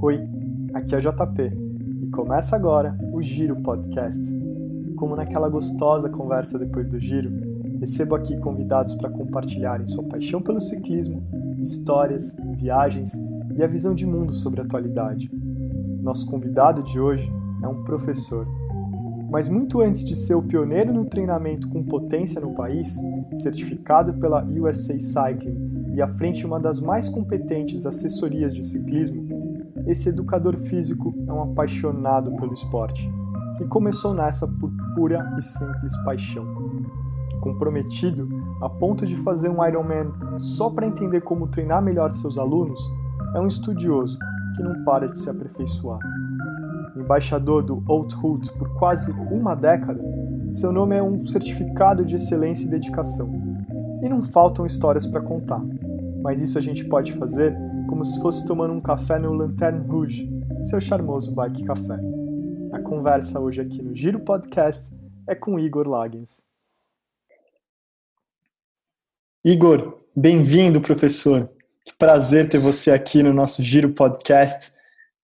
Oi, aqui é JP e começa agora o Giro Podcast. Como naquela gostosa conversa depois do giro, recebo aqui convidados para compartilharem sua paixão pelo ciclismo, histórias, viagens e a visão de mundo sobre a atualidade. Nosso convidado de hoje é um professor. Mas muito antes de ser o pioneiro no treinamento com potência no país, certificado pela USA Cycling e à frente uma das mais competentes assessorias de ciclismo, esse educador físico é um apaixonado pelo esporte, que começou nessa por pura e simples paixão. Comprometido a ponto de fazer um Ironman só para entender como treinar melhor seus alunos, é um estudioso que não para de se aperfeiçoar. Embaixador do Old Hood por quase uma década, seu nome é um certificado de excelência e dedicação. E não faltam histórias para contar, mas isso a gente pode fazer como se fosse tomando um café no Lanterne Rouge, seu charmoso bike café. A conversa hoje aqui no Giro Podcast é com Igor Lagens. Igor, bem-vindo, professor. Que prazer ter você aqui no nosso Giro Podcast,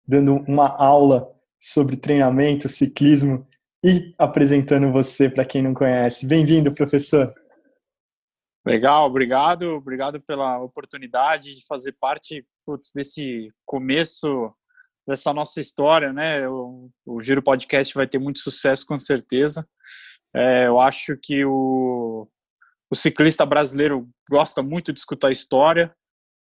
dando uma aula sobre treinamento, ciclismo e apresentando você para quem não conhece. Bem-vindo, professor. Legal, obrigado, obrigado pela oportunidade de fazer parte putz, desse começo dessa nossa história, né? O, o, Giro Podcast vai ter muito sucesso com certeza. É, eu acho que o, o, ciclista brasileiro gosta muito de escutar história,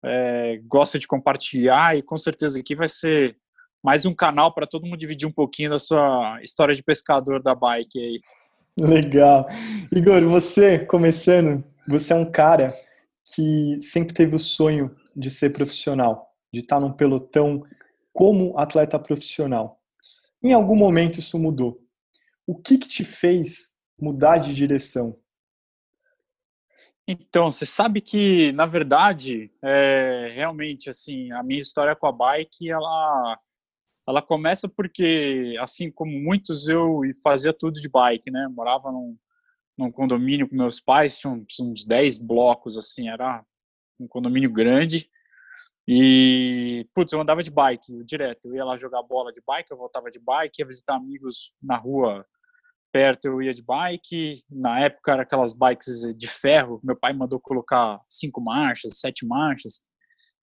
é, gosta de compartilhar e com certeza aqui vai ser mais um canal para todo mundo dividir um pouquinho da sua história de pescador da bike aí. Legal. Igor, você começando você é um cara que sempre teve o sonho de ser profissional, de estar num pelotão como atleta profissional. Em algum momento isso mudou. O que, que te fez mudar de direção? Então, você sabe que, na verdade, é, realmente, assim, a minha história com a bike, ela, ela começa porque, assim como muitos, eu fazia tudo de bike, né? morava num, num condomínio com meus pais, tinha uns, uns 10 blocos, assim, era um condomínio grande. E, putz, eu andava de bike direto. Eu ia lá jogar bola de bike, eu voltava de bike, ia visitar amigos na rua perto, eu ia de bike. Na época, eram aquelas bikes de ferro. Meu pai mandou colocar cinco marchas, sete marchas.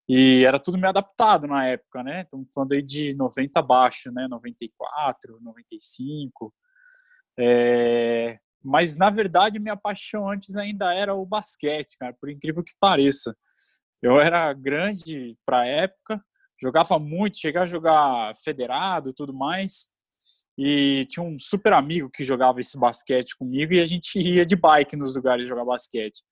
E era tudo meio adaptado na época, né? Estamos falando aí de 90 abaixo, né? 94, 95. É... Mas, na verdade, minha paixão antes ainda era o basquete, cara, por incrível que pareça. Eu era grande para a época, jogava muito, cheguei a jogar federado e tudo mais. E tinha um super amigo que jogava esse basquete comigo e a gente ia de bike nos lugares jogar basquete.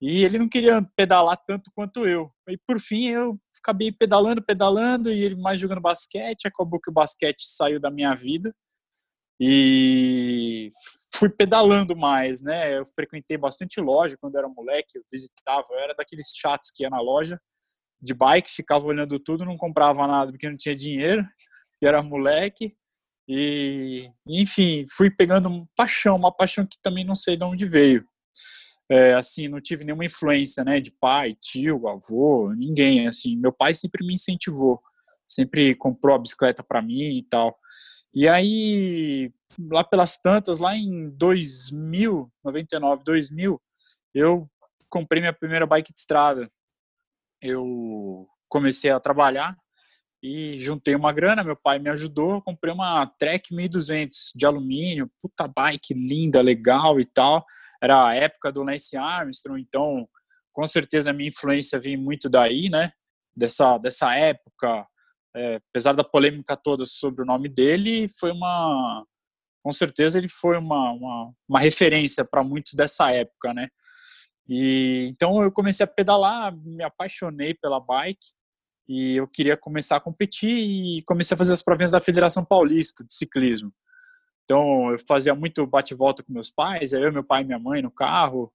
E ele não queria pedalar tanto quanto eu. E por fim eu acabei pedalando, pedalando e ele mais jogando basquete. Acabou que o basquete saiu da minha vida e fui pedalando mais, né? Eu frequentei bastante loja quando era moleque, eu visitava, eu era daqueles chatos que ia na loja de bike, ficava olhando tudo, não comprava nada porque não tinha dinheiro, que era moleque. E, enfim, fui pegando uma paixão, uma paixão que também não sei de onde veio. É, assim, não tive nenhuma influência, né, de pai, tio, avô, ninguém, assim. Meu pai sempre me incentivou, sempre comprou a bicicleta para mim e tal. E aí, lá pelas tantas, lá em 2000, 99, 2000, eu comprei minha primeira bike de estrada. Eu comecei a trabalhar e juntei uma grana, meu pai me ajudou, comprei uma Trek 1200 de alumínio, puta bike linda, legal e tal. Era a época do Lance Armstrong, então com certeza a minha influência vem muito daí, né? Dessa, dessa época, é, apesar da polêmica toda sobre o nome dele, foi uma, com certeza ele foi uma, uma, uma referência para muitos dessa época, né? E então eu comecei a pedalar, me apaixonei pela bike e eu queria começar a competir e comecei a fazer as provinhas da Federação Paulista de Ciclismo. Então eu fazia muito bate-volta com meus pais, eu, meu pai e minha mãe no carro,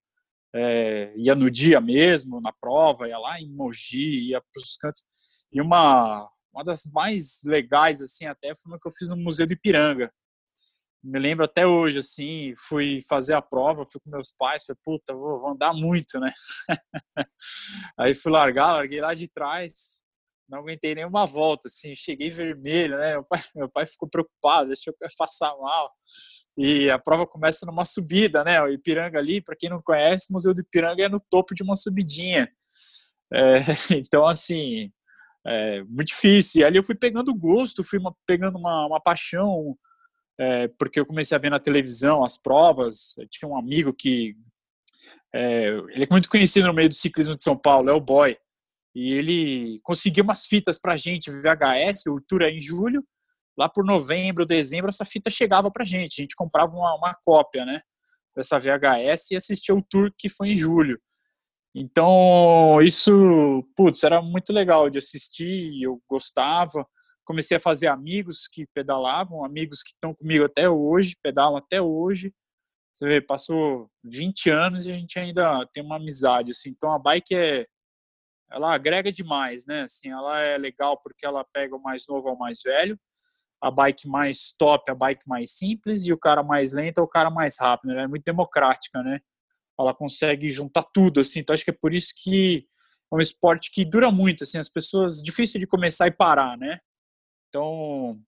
é, ia no dia mesmo, na prova, ia lá em Mogi, ia para os cantos. E uma, uma das mais legais, assim, até foi uma que eu fiz no Museu do Ipiranga. Me lembro até hoje, assim, fui fazer a prova, fui com meus pais, falei, puta, vou, andar muito, né? Aí fui largar, larguei lá de trás, não aguentei nenhuma volta, assim, cheguei vermelho, né? Meu pai, meu pai ficou preocupado, que ia passar mal. E a prova começa numa subida, né? O Ipiranga ali, para quem não conhece, o Museu do Ipiranga é no topo de uma subidinha. É, então, assim, é muito difícil. E ali eu fui pegando gosto, fui uma, pegando uma, uma paixão, é, porque eu comecei a ver na televisão as provas. Eu tinha um amigo que. É, ele é muito conhecido no meio do ciclismo de São Paulo, é o Boy. E ele conseguiu umas fitas pra gente, VHS, o tour é em julho. Lá por novembro, dezembro, essa fita chegava pra gente. A gente comprava uma, uma cópia, né? Dessa VHS e assistia o tour que foi em julho. Então, isso, putz, era muito legal de assistir, eu gostava. Comecei a fazer amigos que pedalavam, amigos que estão comigo até hoje, pedalam até hoje. Você vê, passou 20 anos e a gente ainda tem uma amizade, assim. Então, a bike é ela agrega demais, né? Assim, ela é legal porque ela pega o mais novo ao mais velho, a bike mais top, a bike mais simples e o cara mais lento é o cara mais rápido. Ela é muito democrática, né? Ela consegue juntar tudo, assim. Então acho que é por isso que é um esporte que dura muito, assim. As pessoas difícil de começar e parar, né? Então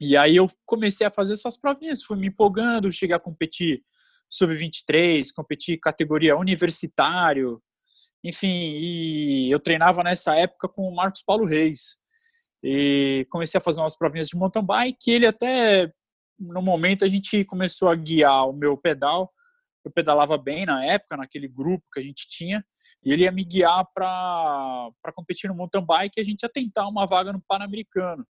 e aí eu comecei a fazer essas provinhas, fui me empolgando, cheguei a competir sub-23, competir categoria universitário, enfim, e eu treinava nessa época com o Marcos Paulo Reis. E comecei a fazer umas provinhas de mountain bike. Ele até, no momento, a gente começou a guiar o meu pedal. Eu pedalava bem na época, naquele grupo que a gente tinha. E ele ia me guiar para competir no mountain bike e a gente ia tentar uma vaga no Pan-Americano.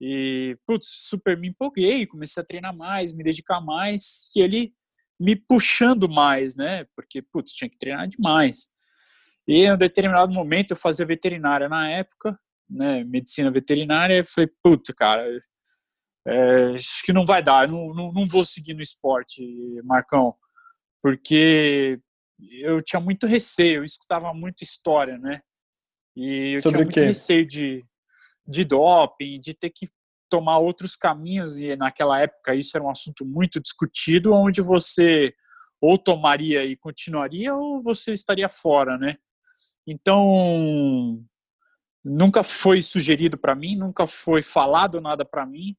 E, putz, super me empolguei, comecei a treinar mais, me dedicar mais. E ele me puxando mais, né? Porque, putz, tinha que treinar demais. E em um determinado momento eu fazia veterinária na época, né, medicina veterinária, e falei, puta, cara, é, acho que não vai dar, não, não, não vou seguir no esporte, Marcão, porque eu tinha muito receio, eu escutava muita história, né? E eu Sobre tinha muito receio de, de doping, de ter que tomar outros caminhos, e naquela época isso era um assunto muito discutido, onde você ou tomaria e continuaria, ou você estaria fora, né? Então, nunca foi sugerido para mim, nunca foi falado nada para mim,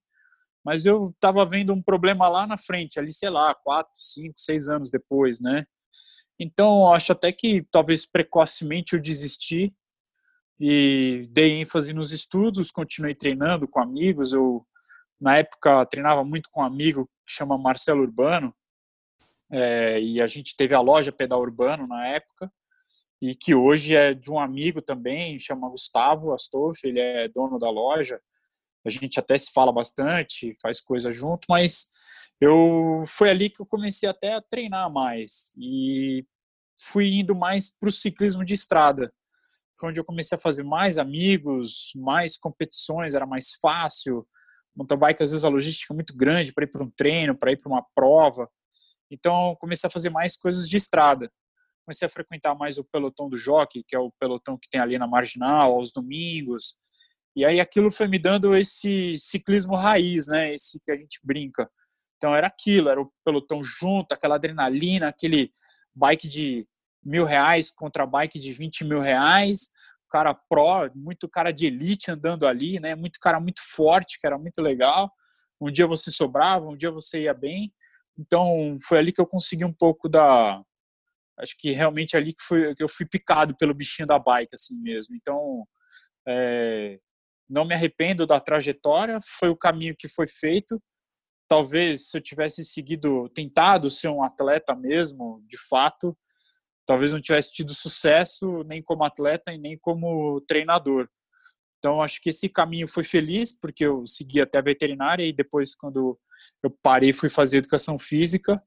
mas eu estava vendo um problema lá na frente, ali, sei lá, quatro, cinco, seis anos depois, né? Então, acho até que talvez precocemente eu desisti e dei ênfase nos estudos, continuei treinando com amigos. Eu, na época, treinava muito com um amigo que chama Marcelo Urbano, é, e a gente teve a loja Pedal Urbano na época e que hoje é de um amigo também, chama Gustavo Astolfi, ele é dono da loja. A gente até se fala bastante, faz coisa junto, mas eu foi ali que eu comecei até a treinar mais e fui indo mais para o ciclismo de estrada. Foi onde eu comecei a fazer mais amigos, mais competições, era mais fácil. Mountain bike, às vezes, a logística é muito grande para ir para um treino, para ir para uma prova. Então, comecei a fazer mais coisas de estrada comecei a frequentar mais o pelotão do jockey, que é o pelotão que tem ali na Marginal, aos domingos. E aí aquilo foi me dando esse ciclismo raiz, né? Esse que a gente brinca. Então era aquilo, era o pelotão junto, aquela adrenalina, aquele bike de mil reais contra bike de 20 mil reais, cara pró, muito cara de elite andando ali, né? Muito cara muito forte, que era muito legal. Um dia você sobrava, um dia você ia bem. Então foi ali que eu consegui um pouco da acho que realmente ali que, foi, que eu fui picado pelo bichinho da bike, assim mesmo. Então, é, não me arrependo da trajetória, foi o caminho que foi feito. Talvez se eu tivesse seguido, tentado ser um atleta mesmo, de fato, talvez não tivesse tido sucesso nem como atleta e nem como treinador. Então, acho que esse caminho foi feliz, porque eu segui até a veterinária e depois, quando eu parei, fui fazer educação física,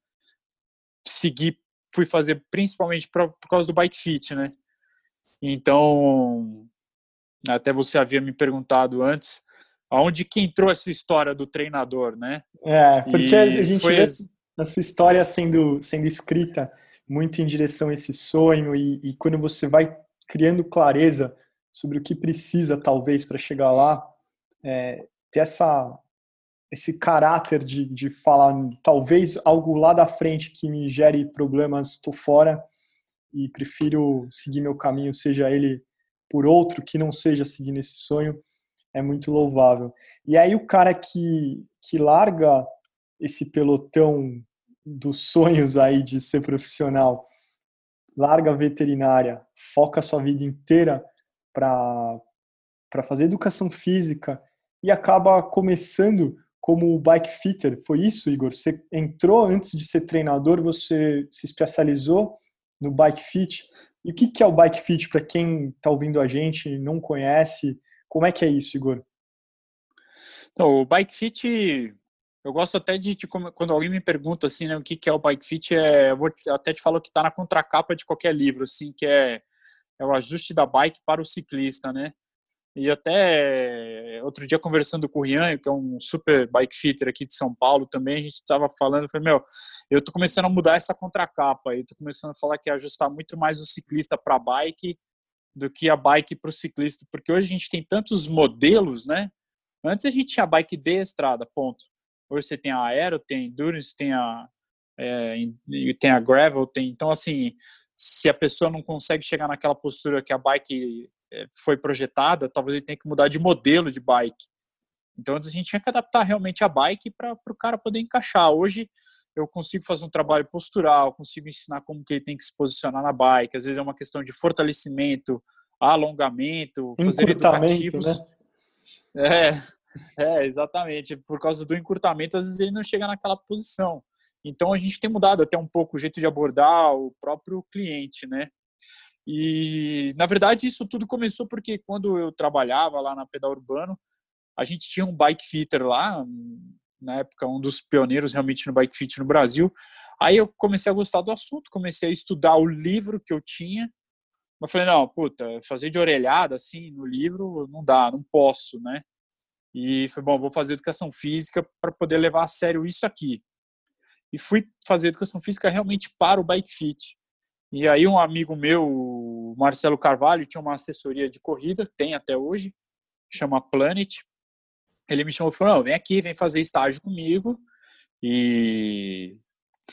segui fui fazer principalmente por causa do bike fit, né? Então, até você havia me perguntado antes, aonde que entrou essa história do treinador, né? É, porque e a gente foi... vê a sua história sendo, sendo escrita muito em direção a esse sonho e, e quando você vai criando clareza sobre o que precisa, talvez, para chegar lá, é, ter essa, esse caráter de, de falar talvez algo lá da frente que me gere problemas, estou fora e prefiro seguir meu caminho, seja ele por outro que não seja seguir esse sonho é muito louvável. E aí o cara que, que larga esse pelotão dos sonhos aí de ser profissional, larga a veterinária, foca a sua vida inteira para fazer educação física e acaba começando como bike fitter. Foi isso, Igor? Você entrou antes de ser treinador, você se especializou no bike fit. E o que é o bike fit para quem está ouvindo a gente e não conhece? Como é que é isso, Igor? Então, o bike fit, eu gosto até de, de quando alguém me pergunta assim, né, o que é o bike fit, é, eu vou até te falar que está na contracapa de qualquer livro, assim, que é, é o ajuste da bike para o ciclista, né? E até outro dia conversando com o Rian, que é um super bike fitter aqui de São Paulo também, a gente estava falando, falei, meu, eu tô começando a mudar essa contracapa, e tô começando a falar que é ajustar muito mais o ciclista para bike do que a bike para o ciclista, porque hoje a gente tem tantos modelos, né? Antes a gente tinha bike de estrada, ponto. Hoje você tem a aero, tem a endurance, tem a é, tem a gravel, tem então assim, se a pessoa não consegue chegar naquela postura que a bike foi projetada, talvez ele tenha que mudar de modelo de bike. Então a gente tinha que adaptar realmente a bike para o cara poder encaixar. Hoje eu consigo fazer um trabalho postural, consigo ensinar como que ele tem que se posicionar na bike. Às vezes é uma questão de fortalecimento, alongamento, fazer educativos. Né? É, é, exatamente. Por causa do encurtamento, às vezes ele não chega naquela posição. Então a gente tem mudado até um pouco o jeito de abordar o próprio cliente, né? E, na verdade, isso tudo começou porque quando eu trabalhava lá na Pedal Urbano, a gente tinha um bike fitter lá, na época, um dos pioneiros realmente no bike fit no Brasil. Aí eu comecei a gostar do assunto, comecei a estudar o livro que eu tinha. Mas falei, não, puta, fazer de orelhada assim no livro não dá, não posso, né? E foi bom, vou fazer educação física para poder levar a sério isso aqui. E fui fazer educação física realmente para o bike fit. E aí um amigo meu, Marcelo Carvalho, tinha uma assessoria de corrida, tem até hoje, chama Planet. Ele me chamou e falou, vem aqui, vem fazer estágio comigo e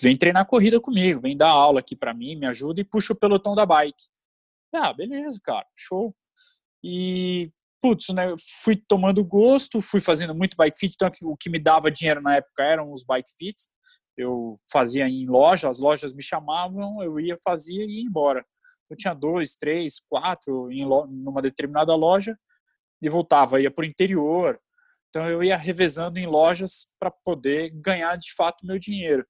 vem treinar corrida comigo, vem dar aula aqui para mim, me ajuda e puxa o pelotão da bike. Ah, beleza, cara, show. E, putz, né, fui tomando gosto, fui fazendo muito bike fit, então o que me dava dinheiro na época eram os bike fits eu fazia em loja, as lojas me chamavam, eu ia, fazia e ia embora. Eu tinha dois, três, quatro em numa determinada loja e voltava, ia para o interior. Então eu ia revezando em lojas para poder ganhar de fato meu dinheiro.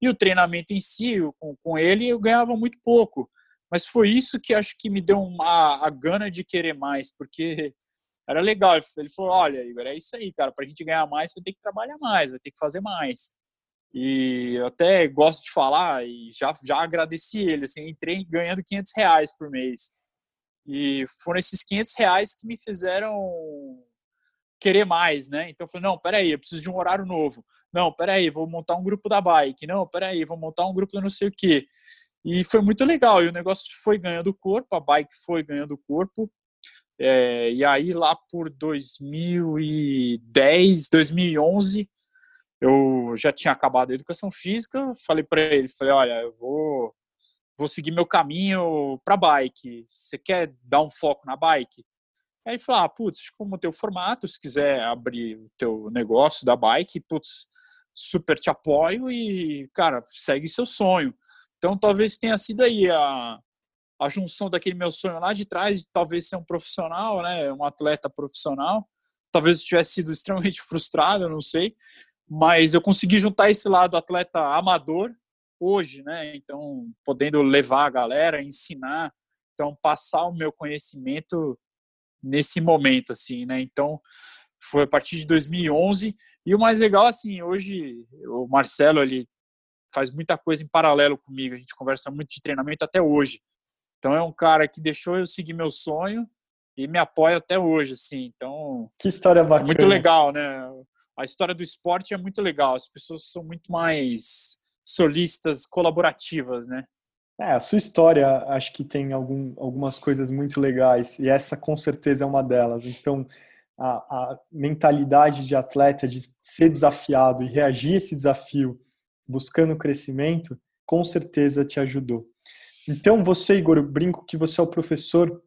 E o treinamento em si, com, com ele, eu ganhava muito pouco. Mas foi isso que acho que me deu uma, a gana de querer mais, porque era legal. Ele falou: olha, Igor, é isso aí, cara. Para a gente ganhar mais, vai ter que trabalhar mais, vai ter que fazer mais. E eu até gosto de falar e já, já agradeci ele. Assim, entrei ganhando 500 reais por mês. E foram esses 500 reais que me fizeram querer mais, né? Então eu falei, não, peraí, eu preciso de um horário novo. Não, peraí, vou montar um grupo da bike. Não, peraí, vou montar um grupo da não sei o quê. E foi muito legal. E o negócio foi ganhando corpo, a bike foi ganhando corpo. É, e aí lá por 2010, 2011, eu já tinha acabado a educação física, falei para ele, falei, olha, eu vou vou seguir meu caminho para bike. Você quer dar um foco na bike? Aí ele falou, ah, putz, como o teu formato, se quiser abrir o teu negócio da bike, putz, super te apoio e, cara, segue seu sonho. Então, talvez tenha sido aí a, a junção daquele meu sonho lá de trás, de talvez ser um profissional, né, um atleta profissional. Talvez eu tivesse sido extremamente frustrado, não sei mas eu consegui juntar esse lado atleta amador hoje, né? Então, podendo levar a galera, ensinar, então passar o meu conhecimento nesse momento assim, né? Então, foi a partir de 2011 e o mais legal assim, hoje o Marcelo ele faz muita coisa em paralelo comigo, a gente conversa muito de treinamento até hoje. Então é um cara que deixou eu seguir meu sonho e me apoia até hoje, assim. Então, que história bacana. É muito legal, né? A história do esporte é muito legal. As pessoas são muito mais solistas, colaborativas, né? É, a sua história acho que tem algum, algumas coisas muito legais e essa com certeza é uma delas. Então, a, a mentalidade de atleta de ser desafiado e reagir a esse desafio buscando crescimento, com certeza te ajudou. Então, você, Igor, brinco que você é o professor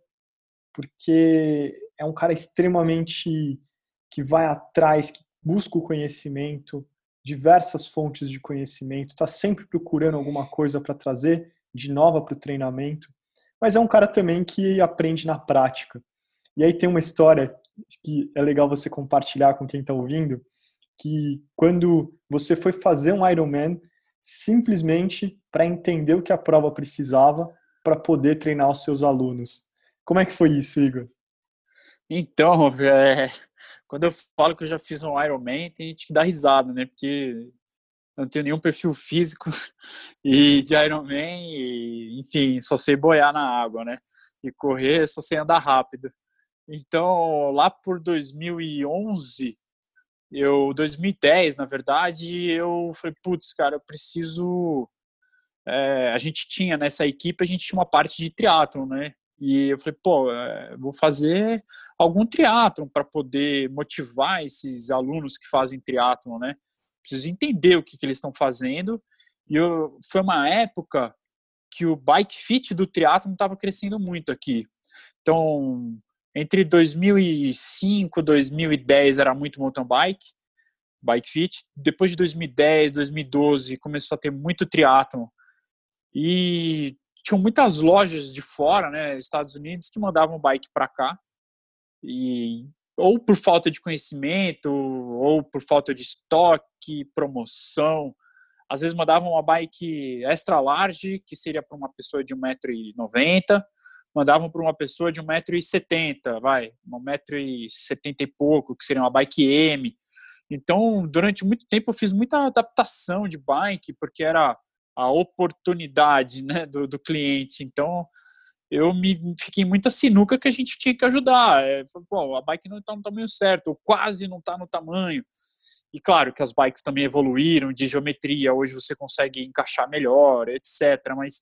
porque é um cara extremamente que vai atrás, que busca o conhecimento, diversas fontes de conhecimento, está sempre procurando alguma coisa para trazer de nova para o treinamento, mas é um cara também que aprende na prática. E aí tem uma história que é legal você compartilhar com quem está ouvindo, que quando você foi fazer um Ironman, simplesmente para entender o que a prova precisava para poder treinar os seus alunos. Como é que foi isso, Igor? Então, é, quando eu falo que eu já fiz um Ironman, tem gente que dá risada, né? Porque não tenho nenhum perfil físico e de Ironman, e, enfim, só sei boiar na água, né? E correr, só sei andar rápido. Então, lá por 2011, eu 2010, na verdade, eu falei, putz, cara, eu preciso é, a gente tinha nessa equipe, a gente tinha uma parte de triatlon, né? E eu falei, pô, é, vou fazer algum triatlon para poder motivar esses alunos que fazem triatlon, né? Preciso entender o que, que eles estão fazendo. E eu, foi uma época que o bike fit do triatlon estava crescendo muito aqui. Então, entre 2005 e 2010 era muito mountain bike, bike fit. Depois de 2010, 2012 começou a ter muito triatlon. E tinham muitas lojas de fora, né, Estados Unidos, que mandavam bike para cá. E ou por falta de conhecimento, ou por falta de estoque, promoção. Às vezes mandavam uma bike extra large, que seria para uma pessoa de 1,90m, mandavam para uma pessoa de 1,70m, vai, 1,70m e pouco, que seria uma bike M. Então, durante muito tempo eu fiz muita adaptação de bike, porque era a oportunidade né, do, do cliente. Então, eu me fiquei muita sinuca que a gente tinha que ajudar. É, Bom, a bike não está no tamanho certo, ou quase não está no tamanho. E claro que as bikes também evoluíram de geometria, hoje você consegue encaixar melhor, etc. Mas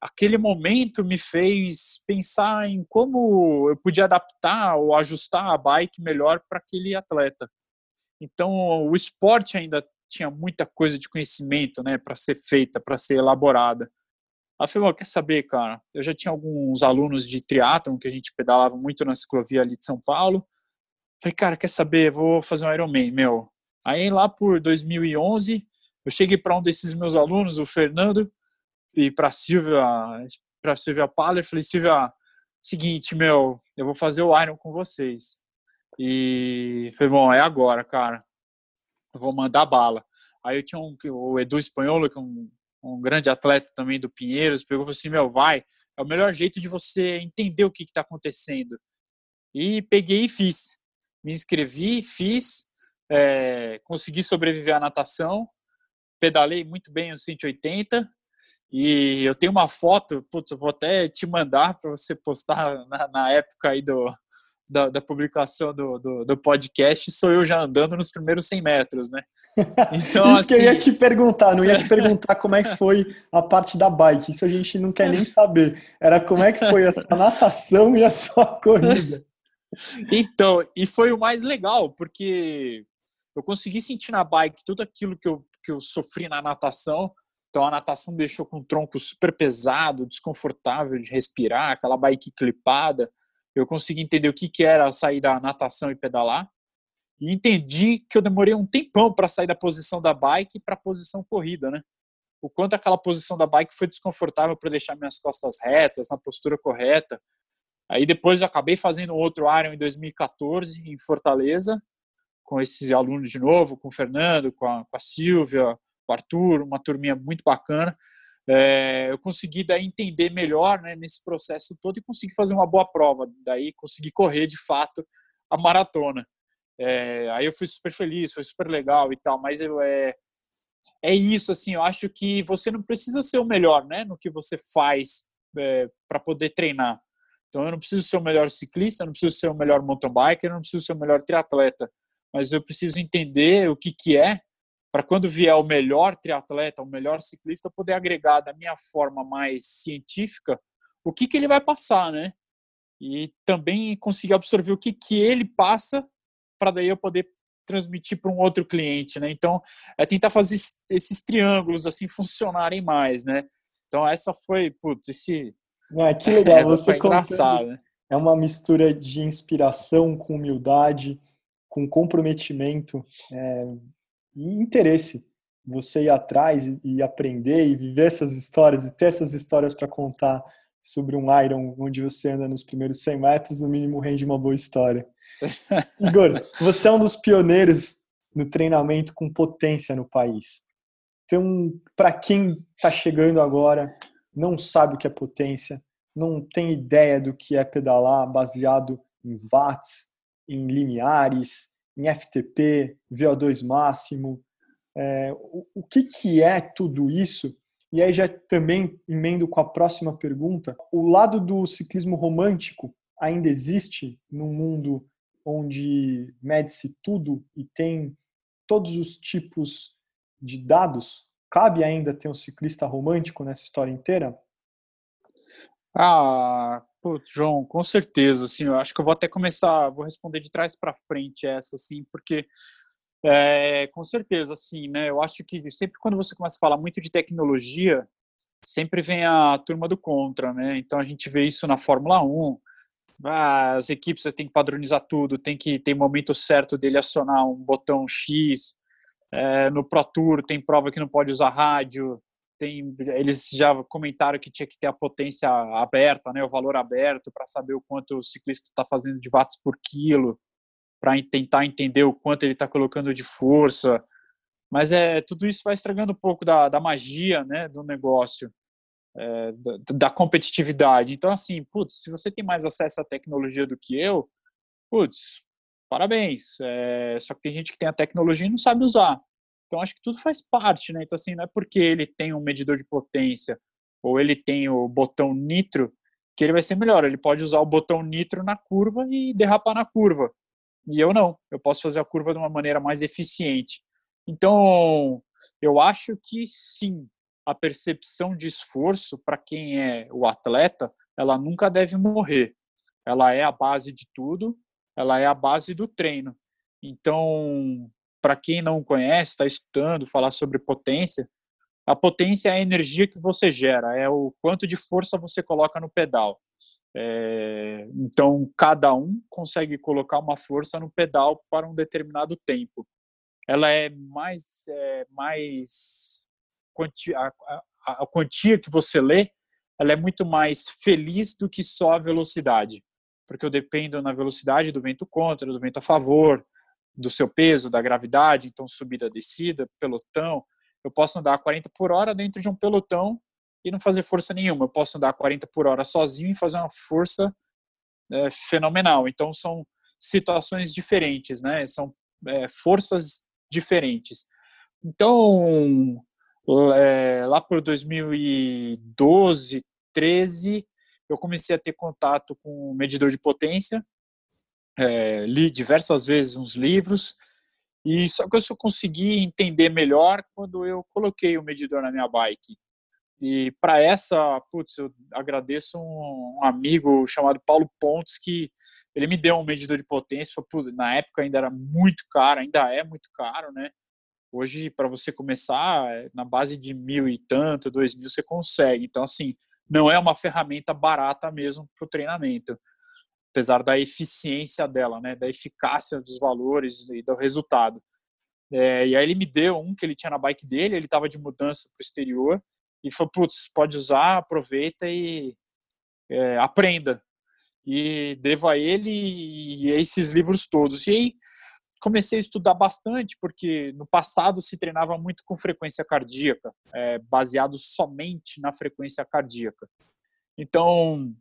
aquele momento me fez pensar em como eu podia adaptar ou ajustar a bike melhor para aquele atleta. Então, o esporte ainda tinha muita coisa de conhecimento, né, para ser feita, para ser elaborada. Eu falei, quer saber, cara? Eu já tinha alguns alunos de triatlon que a gente pedalava muito na ciclovia ali de São Paulo. Falei, cara, quer saber? Vou fazer um Ironman, meu. Aí lá por 2011, eu cheguei para um desses meus alunos, o Fernando, e para Silvia, para Silvia Paller, falei, Silvia, seguinte, meu, eu vou fazer o Iron com vocês. E falei, bom, é agora, cara vou mandar bala. Aí eu tinha um, o Edu Espanholo, que é um, um grande atleta também do Pinheiros, pegou e falou assim, meu, vai, é o melhor jeito de você entender o que está acontecendo. E peguei e fiz. Me inscrevi, fiz, é, consegui sobreviver à natação, pedalei muito bem os 180, e eu tenho uma foto, putz, eu vou até te mandar para você postar na, na, época aí do, da, da publicação do, do, do, podcast, sou eu já andando nos primeiros 100 metros, né? Então, isso assim... que eu ia assim te perguntar, não ia te perguntar como é que foi a parte da bike, isso a gente não quer nem saber. Era como é que foi a sua natação e a sua corrida. Então, e foi o mais legal, porque eu consegui sentir na bike tudo aquilo que eu, que eu sofri na natação. Então, a natação me deixou com um tronco super pesado, desconfortável de respirar, aquela bike clipada eu consegui entender o que, que era sair da natação e pedalar. E entendi que eu demorei um tempão para sair da posição da bike para a posição corrida, né? O quanto aquela posição da bike foi desconfortável para deixar minhas costas retas, na postura correta. Aí depois eu acabei fazendo outro Iron em 2014 em Fortaleza, com esses alunos de novo, com o Fernando, com a, com a Silvia, com o Arthur, uma turminha muito bacana é, eu consegui daí entender melhor né, nesse processo todo e consegui fazer uma boa prova. Daí consegui correr de fato a maratona. É, aí eu fui super feliz, foi super legal e tal, mas eu, é, é isso, assim, eu acho que você não precisa ser o melhor né, no que você faz é, para poder treinar. Então eu não preciso ser o melhor ciclista, eu não preciso ser o melhor mountain biker, eu não preciso ser o melhor triatleta, mas eu preciso entender o que, que é para quando vier o melhor triatleta, o melhor ciclista, poder agregar da minha forma mais científica o que, que ele vai passar, né? E também conseguir absorver o que, que ele passa para daí eu poder transmitir para um outro cliente, né? Então, é tentar fazer esses triângulos assim funcionarem mais, né? Então, essa foi, putz, esse ah, que legal, você engraçado, né? é uma mistura de inspiração com humildade, com comprometimento é, e interesse. Você ir atrás e aprender e viver essas histórias e ter essas histórias para contar sobre um Iron onde você anda nos primeiros 100 metros, no mínimo rende uma boa história. Igor, você é um dos pioneiros no treinamento com potência no país. Então, para quem está chegando agora, não sabe o que é potência, não tem ideia do que é pedalar baseado em watts, em limiares, em FTP, VO2 máximo, é, o, o que, que é tudo isso? E aí já também emendo com a próxima pergunta. O lado do ciclismo romântico ainda existe num mundo onde mede-se tudo e tem todos os tipos de dados? Cabe ainda ter um ciclista romântico nessa história inteira? Ah, pô, João, com certeza, assim, eu acho que eu vou até começar, vou responder de trás para frente essa, assim, porque é, com certeza, assim, né, eu acho que sempre quando você começa a falar muito de tecnologia, sempre vem a turma do contra, né, então a gente vê isso na Fórmula 1, ah, as equipes têm que padronizar tudo, tem que ter momento certo dele acionar um botão X. É, no Pro Tour tem prova que não pode usar rádio. Tem, eles já comentaram que tinha que ter a potência aberta, né, o valor aberto, para saber o quanto o ciclista está fazendo de watts por quilo, para tentar entender o quanto ele está colocando de força. Mas é tudo isso vai estragando um pouco da, da magia né, do negócio é, da, da, competitividade. Então, assim, putz, se você tem mais acesso à tecnologia do que eu, putz, parabéns. É, só que tem gente que tem a tecnologia e não sabe usar. Então, acho que tudo faz parte, né? Então, assim, não é porque ele tem um medidor de potência ou ele tem o botão nitro que ele vai ser melhor. Ele pode usar o botão nitro na curva e derrapar na curva. E eu não. Eu posso fazer a curva de uma maneira mais eficiente. Então, eu acho que sim, a percepção de esforço para quem é o atleta, ela nunca deve morrer. Ela é a base de tudo, ela é a base do treino. Então, para quem não conhece, está estudando, falar sobre potência, a potência é a energia que você gera, é o quanto de força você coloca no pedal. É, então, cada um consegue colocar uma força no pedal para um determinado tempo. Ela é mais, é, mais quantia, a, a, a quantia que você lê, ela é muito mais feliz do que só a velocidade, porque eu dependo na velocidade do vento contra, do vento a favor, do seu peso, da gravidade, então subida, descida, pelotão. Eu posso andar a 40 por hora dentro de um pelotão e não fazer força nenhuma. Eu posso andar a 40 por hora sozinho e fazer uma força é, fenomenal. Então são situações diferentes, né? São é, forças diferentes. Então é, lá por 2012, 13, eu comecei a ter contato com medidor de potência, é, li diversas vezes uns livros, e só que eu só consegui entender melhor quando eu coloquei o medidor na minha bike. E para essa, putz, eu agradeço um, um, amigo chamado Paulo Pontes que ele me deu um medidor de potência. Putz, na época ainda era muito caro, ainda é muito caro, né? Hoje, para você começar, na base de mil e tanto, dois mil, você consegue. Então, assim, não é uma ferramenta barata mesmo para o treinamento, apesar da eficiência dela, né, da eficácia dos valores e do resultado. É, e aí ele me deu um que ele tinha na bike dele, ele estava de mudança para o exterior, e falou, putz, pode usar, aproveita e é, aprenda. E devo a ele e esses livros todos. E aí, comecei a estudar bastante, porque no passado se treinava muito com frequência cardíaca, é, baseado somente na frequência cardíaca. Então,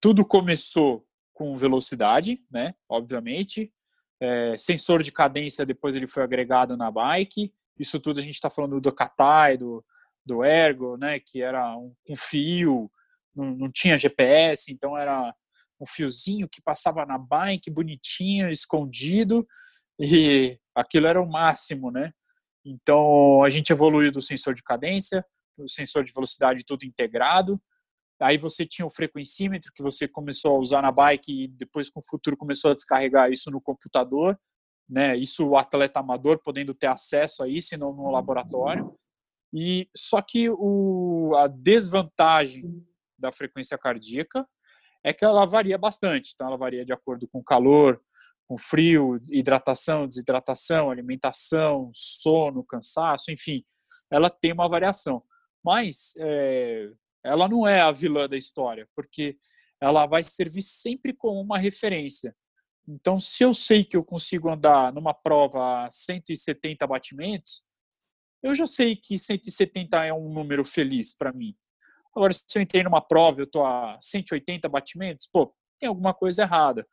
tudo começou com velocidade, né? Obviamente. É, sensor de cadência, depois ele foi agregado na bike. Isso tudo a gente está falando do Katai, do, do Ergo, né? Que era um, um fio, não, não tinha GPS, então era um fiozinho que passava na bike bonitinho, escondido, e aquilo era o máximo, né? Então a gente evoluiu do sensor de cadência, o sensor de velocidade tudo integrado. Aí você tinha o frequencímetro que você começou a usar na bike e depois com o futuro começou a descarregar isso no computador, né? Isso o atleta amador podendo ter acesso a isso e não no laboratório. E só que o, a desvantagem da frequência cardíaca é que ela varia bastante. Então, ela varia de acordo com calor, com frio, hidratação, desidratação, alimentação, sono, cansaço, enfim, ela tem uma variação. Mas é, ela não é a vilã da história, porque ela vai servir sempre como uma referência. Então, se eu sei que eu consigo andar numa prova a 170 batimentos, eu já sei que 170 é um número feliz para mim. Agora, se eu entrei numa prova, eu estou a 180 batimentos, pô, tem alguma coisa errada.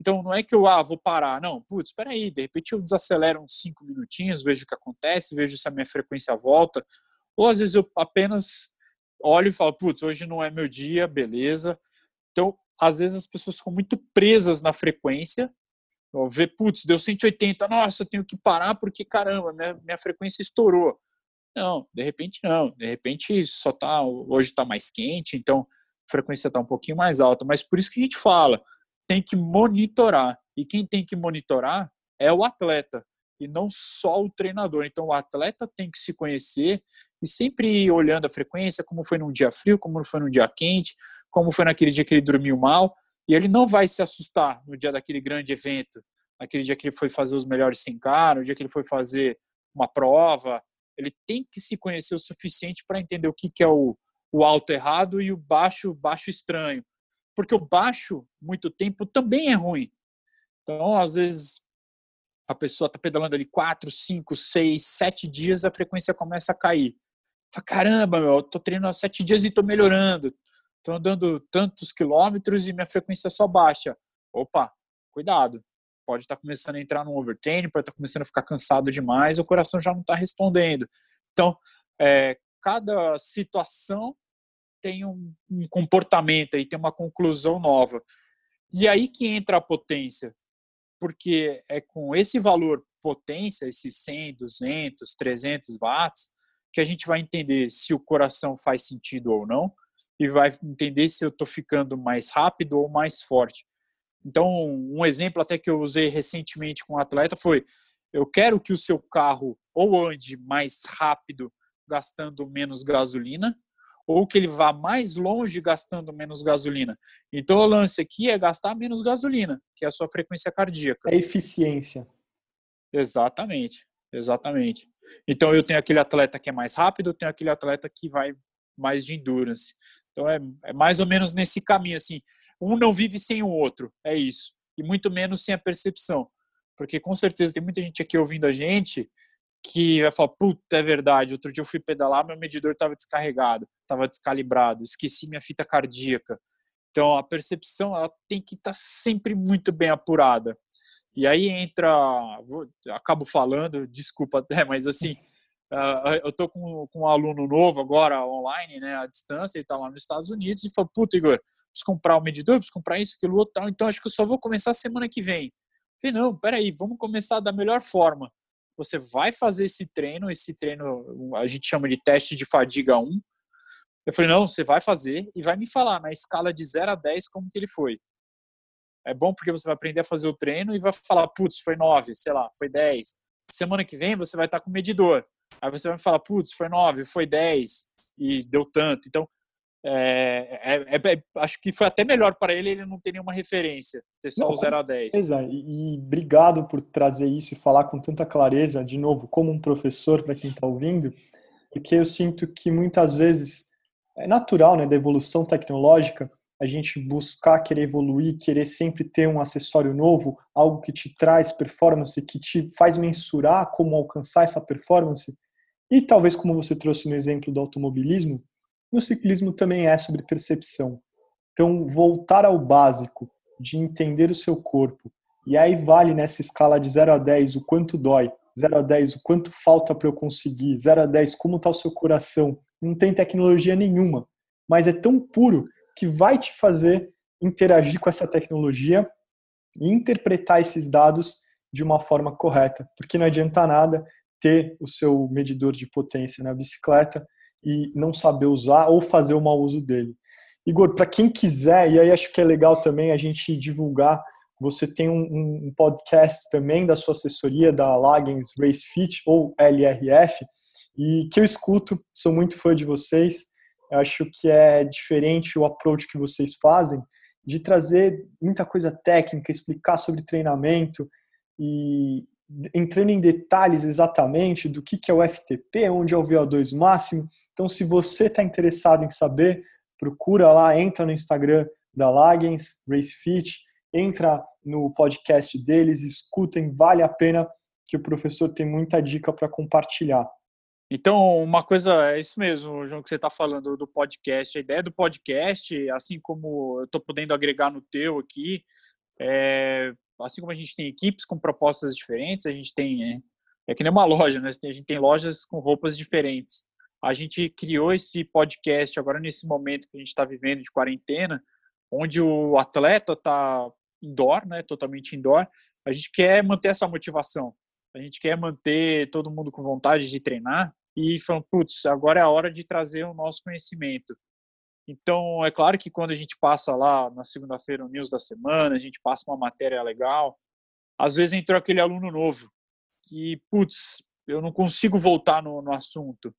Então, não é que eu, ah, vou parar. Não, putz, espera aí, de repente eu desacelero uns 5 minutinhos, vejo o que acontece, vejo se a minha frequência volta. Ou às vezes eu apenas olho e falo, putz, hoje não é meu dia, beleza. Então, às vezes as pessoas ficam muito presas na frequência, vê, putz, deu 180, nossa, eu tenho que parar porque, caramba, minha, minha frequência estourou. Não, de repente não, de repente só tá, hoje está mais quente, então a frequência está um pouquinho mais alta, mas por isso que a gente fala, tem que monitorar, e quem tem que monitorar é o atleta, e não só o treinador. Então o atleta tem que se conhecer e sempre olhando a frequência, como foi num dia frio, como foi num dia quente, como foi naquele dia que ele dormiu mal, e ele não vai se assustar no dia daquele grande evento, naquele dia que ele foi fazer os melhores 5K, no dia que ele foi fazer uma prova. Ele tem que se conhecer o suficiente para entender o que, que é o, o alto errado e o baixo baixo estranho. Porque o baixo, muito tempo, também é ruim. Então, às vezes, a pessoa está pedalando ali 4, 5, 6, 7 dias, a frequência começa a cair. Fala, caramba, meu, eu tô treinando há 7 dias e estou melhorando estou andando tantos quilômetros e minha frequência só baixa. Opa, cuidado. Pode estar tá começando a entrar no overtraining, pode estar tá começando a ficar cansado demais, o coração já não está respondendo. Então, é, cada situação tem um, um comportamento e tem uma conclusão nova. E aí que entra a potência, porque é com esse valor potência, esses 100, 200, 300 watts, que a gente vai entender se o coração faz sentido ou não, e vai entender se eu estou ficando mais rápido ou mais forte. Então, um exemplo até que eu usei recentemente com um atleta foi: eu quero que o seu carro ou ande mais rápido, gastando menos gasolina, ou que ele vá mais longe gastando menos gasolina. Então, o lance aqui é gastar menos gasolina, que é a sua frequência cardíaca. É eficiência. Exatamente, exatamente. Então, eu tenho aquele atleta que é mais rápido, eu tenho aquele atleta que vai mais de endurance. Então é, é mais ou menos nesse caminho assim. Um não vive sem o outro, é isso. E muito menos sem a percepção. Porque com certeza tem muita gente aqui ouvindo a gente que vai falar, puta, é verdade, outro dia eu fui pedalar, meu medidor estava descarregado, estava descalibrado, esqueci minha fita cardíaca. Então a percepção ela tem que estar tá sempre muito bem apurada. E aí entra, acabo falando, desculpa até, mas assim, Uh, eu tô com, com um aluno novo agora online, né, à distância, ele tá lá nos Estados Unidos e falou, puta Igor, preciso comprar o um medidor, preciso comprar isso, aquilo, outro, tal, então acho que eu só vou começar semana que vem. Eu falei, não, peraí, vamos começar da melhor forma. Você vai fazer esse treino, esse treino a gente chama de teste de fadiga 1. Eu falei, não, você vai fazer e vai me falar na escala de 0 a 10 como que ele foi. É bom porque você vai aprender a fazer o treino e vai falar, putz, foi 9, sei lá, foi 10. Semana que vem você vai estar com o medidor. Aí você vai falar, putz, foi 9, foi 10 e deu tanto. Então, é, é, é, é, acho que foi até melhor para ele ele não ter nenhuma referência, ter só não, o 0 a 10. É, e, e obrigado por trazer isso e falar com tanta clareza, de novo, como um professor para quem está ouvindo, porque eu sinto que muitas vezes é natural, né, da evolução tecnológica, a gente buscar querer evoluir, querer sempre ter um acessório novo, algo que te traz performance, que te faz mensurar como alcançar essa performance. E talvez, como você trouxe no exemplo do automobilismo, no ciclismo também é sobre percepção. Então, voltar ao básico, de entender o seu corpo. E aí vale nessa escala de 0 a 10 o quanto dói, 0 a 10 o quanto falta para eu conseguir, 0 a 10 como está o seu coração. Não tem tecnologia nenhuma, mas é tão puro que vai te fazer interagir com essa tecnologia e interpretar esses dados de uma forma correta, porque não adianta nada ter o seu medidor de potência na bicicleta e não saber usar ou fazer o mau uso dele. Igor, para quem quiser, e aí acho que é legal também a gente divulgar, você tem um, um podcast também da sua assessoria, da Lagens Race Fit, ou LRF, e que eu escuto, sou muito fã de vocês, eu acho que é diferente o approach que vocês fazem de trazer muita coisa técnica, explicar sobre treinamento e entrando em detalhes exatamente do que é o FTP, onde é o VO2 máximo. Então, se você está interessado em saber, procura lá, entra no Instagram da Lagens Race Fit, entra no podcast deles, escutem, vale a pena que o professor tem muita dica para compartilhar. Então, uma coisa, é isso mesmo, João, que você está falando do podcast. A ideia do podcast, assim como eu estou podendo agregar no teu aqui, é, assim como a gente tem equipes com propostas diferentes, a gente tem. É, é que nem uma loja, né? A gente tem lojas com roupas diferentes. A gente criou esse podcast agora nesse momento que a gente está vivendo de quarentena, onde o atleta está indoor, né? Totalmente indoor. A gente quer manter essa motivação. A gente quer manter todo mundo com vontade de treinar e falando, putz, agora é a hora de trazer o nosso conhecimento. Então, é claro que quando a gente passa lá na segunda-feira o news da semana, a gente passa uma matéria legal, às vezes entrou aquele aluno novo que, putz, eu não consigo voltar no, no assunto.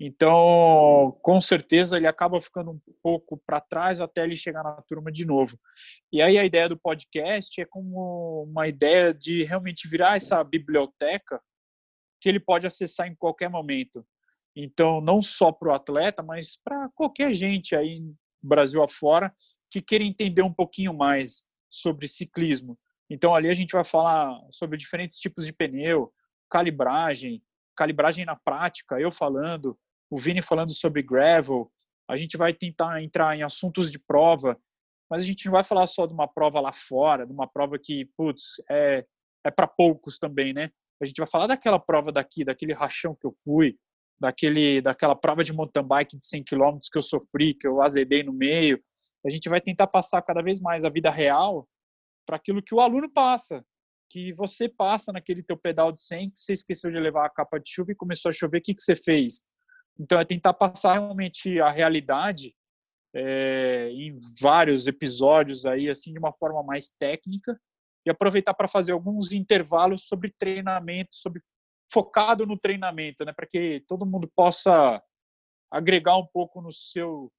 Então, com certeza, ele acaba ficando um pouco para trás até ele chegar na turma de novo. E aí a ideia do podcast é como uma ideia de realmente virar essa biblioteca que ele pode acessar em qualquer momento. Então, não só para o atleta, mas para qualquer gente aí Brasil afora que queira entender um pouquinho mais sobre ciclismo. Então, ali a gente vai falar sobre diferentes tipos de pneu, calibragem, calibragem na prática, eu falando, o Vini falando sobre gravel, a gente vai tentar entrar em assuntos de prova, mas a gente não vai falar só de uma prova lá fora, de uma prova que, putz, é, é para poucos também, né? A gente vai falar daquela prova daqui, daquele rachão que eu fui, daquele, daquela prova de mountain bike de 100 km que eu sofri, que eu azedei no meio. A gente vai tentar passar cada vez mais a vida real para aquilo que o aluno passa, que você passa naquele teu pedal de 100 que você esqueceu de levar a capa de chuva e começou a chover, o que, que você fez? Então, é tentar passar realmente a realidade é, em vários episódios aí, assim, de uma forma mais técnica e aproveitar para fazer alguns intervalos sobre treinamento, sobre focado no treinamento, né, para que todo mundo possa agregar um pouco no seu